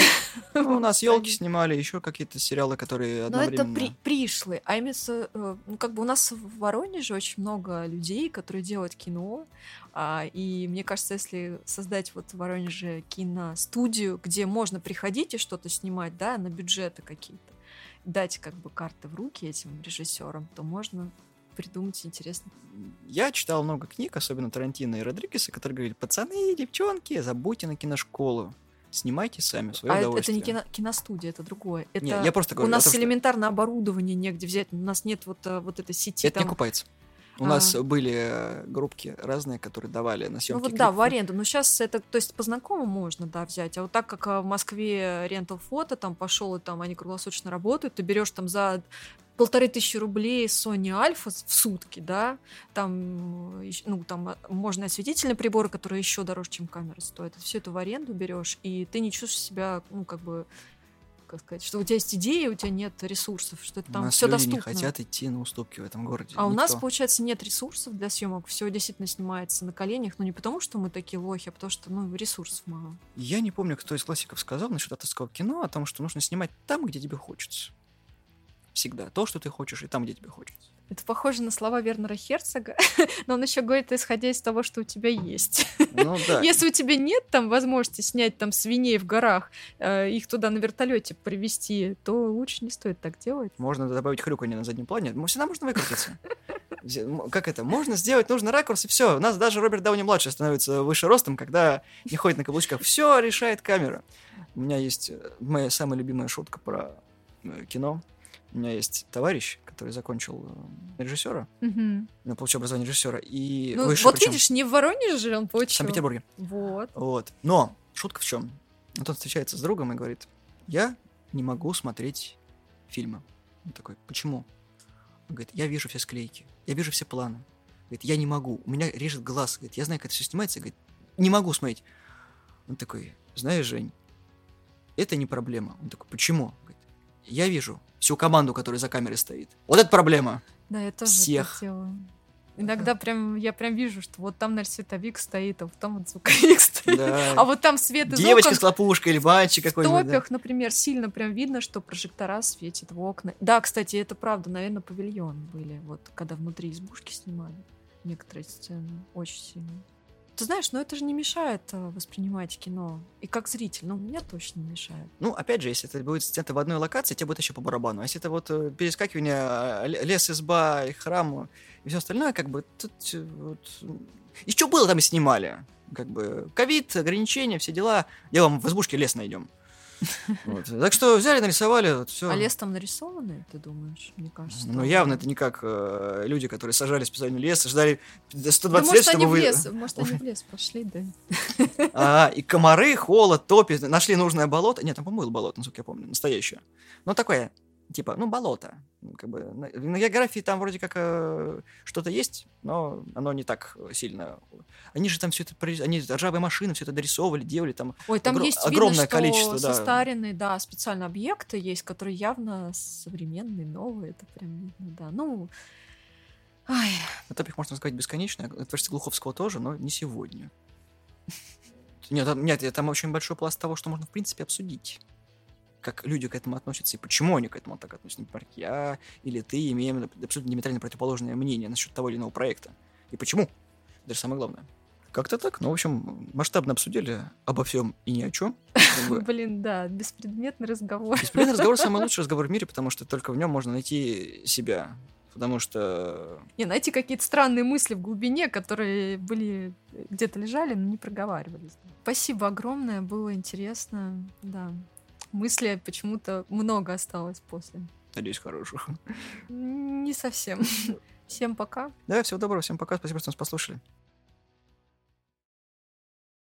Ну, у нас елки снимали, еще какие-то сериалы, которые одновременно... Но это при пришлые. А именно, э, ну, как бы у нас в Воронеже очень много людей, которые делают кино. А, и мне кажется, если создать вот в Воронеже киностудию, где можно приходить и что-то снимать, да, на бюджеты какие-то, дать как бы карты в руки этим режиссерам, то можно придумать интересно. Я читал много книг, особенно Тарантино и Родригеса, которые говорили, пацаны, девчонки, забудьте на киношколу. Снимайте сами свое а удовольствие. это не кино, киностудия, это другое. Это Нет, я просто говорю, у нас элементарно оборудование негде взять, у нас нет вот, э, вот этой сети. Это там... не купается. У а... нас были э, группки разные, которые давали на съемки. Ну вот да, в аренду. Но сейчас это, то есть по знакомым можно, да, взять. А вот так как э, в Москве рентал фото там пошел, и там они круглосуточно работают, ты берешь там за полторы тысячи рублей Sony Alpha в сутки, да, там, ну, там а, можно осветительные приборы, которые еще дороже, чем камера стоит. Все это в аренду берешь, и ты не чувствуешь себя, ну, как бы как сказать, что у тебя есть идеи, у тебя нет ресурсов, что это там все люди доступно. не хотят идти на уступки в этом городе. А у нас, Никто. получается, нет ресурсов для съемок. Все действительно снимается на коленях, но не потому, что мы такие лохи, а потому что ну, ресурсов мало. Я не помню, кто из классиков сказал насчет авторского кино о том, что нужно снимать там, где тебе хочется. Всегда. То, что ты хочешь, и там, где тебе хочется. Это похоже на слова Вернера Херцога, но он еще говорит, исходя из того, что у тебя есть. Ну да. Если у тебя нет там возможности снять там свиней в горах, э, их туда на вертолете привезти, то лучше не стоит так делать. Можно добавить хрюканье на заднем плане. Всегда можно выкрутиться. Как это? Можно сделать нужный ракурс, и все. У нас даже Роберт Дауни-младший становится выше ростом, когда не ходит на каблучках. Все решает камера. У меня есть э, моя самая любимая шутка про э, кино. У меня есть товарищ, который закончил э, режиссера. Он получил образование режиссера. И Ну, выше, вот причем видишь, не в Воронеже же он в получил. Санкт-Петербурге. Вот. Вот. Но шутка в чем? Вот он встречается с другом и говорит, я не могу смотреть фильмы. Он такой, почему? Он говорит, я вижу все склейки, я вижу все планы. Говорит, я не могу, у меня режет глаз. Говорит, я знаю, как это все снимается. Говорит, не могу смотреть. Он такой, знаешь, Жень, это не проблема. Он такой, почему? Я вижу всю команду, которая за камерой стоит. Вот это проблема. Да, я тоже Всех. так делаю. Иногда прям я прям вижу, что вот там, наверное, световик стоит, а вот там вот звуковик стоит. Да. А вот там свет из Девочка окон с хлопушкой или мальчик в какой-нибудь. да. топях, например, сильно прям видно, что прожектора светят в окна. Да, кстати, это правда, наверное, павильон были, вот когда внутри избушки снимали некоторые сцены. Очень сильно. Ты знаешь, но это же не мешает э, воспринимать кино. И как зритель, ну, мне точно не мешает. Ну, опять же, если это будет сцена в одной локации, тебе будет еще по барабану. А если это вот э, перескакивание л- лес, изба храм и все остальное, как бы тут э, вот... И что было там и снимали? Как бы ковид, ограничения, все дела. Я вам в избушке лес найдем. Вот. Так что взяли, нарисовали, вот все. А лес там нарисованный, ты думаешь? Мне кажется. Ну, явно это не как э, люди, которые сажали специально лес, ждали Да 120 может, лет, они чтобы в вы... лес, может, они в лес пошли, да. А, и комары, холод, топи. Нашли нужное болото. Нет, там, по-моему, болото, насколько я помню, настоящее. Но такое, типа, ну, болото. Как бы, на, на географии там вроде как э, что-то есть, но оно не так сильно. Они же там все это, они ржавые машины все это дорисовывали, делали там. Ой, там Огро- есть огромное видно, что количество, да. состаренные, да, специально объекты есть, которые явно современные, новые, это прям видно, да. Ну, ай, На топик можно сказать бесконечно, творчество Глуховского тоже, но не сегодня. Нет, там, нет, там очень большой пласт того, что можно, в принципе, обсудить. Как люди к этому относятся и почему они к этому так относятся. Например, я или ты имеем абсолютно диаметрально противоположное мнение насчет того или иного проекта. И почему? Это же самое главное. Как-то так. Ну, в общем, масштабно обсудили обо всем и ни о чем. блин, да, беспредметный разговор. Беспредметный разговор самый лучший разговор в мире, потому что только в нем можно найти себя. Потому что Не, найти какие-то странные мысли в глубине, которые были где-то лежали, но не проговаривались. Спасибо огромное, было интересно, да. Мысли почему-то много осталось после. надеюсь, хороших. Не совсем. Всем пока. Да, всего доброго, всем пока, спасибо, что нас послушали.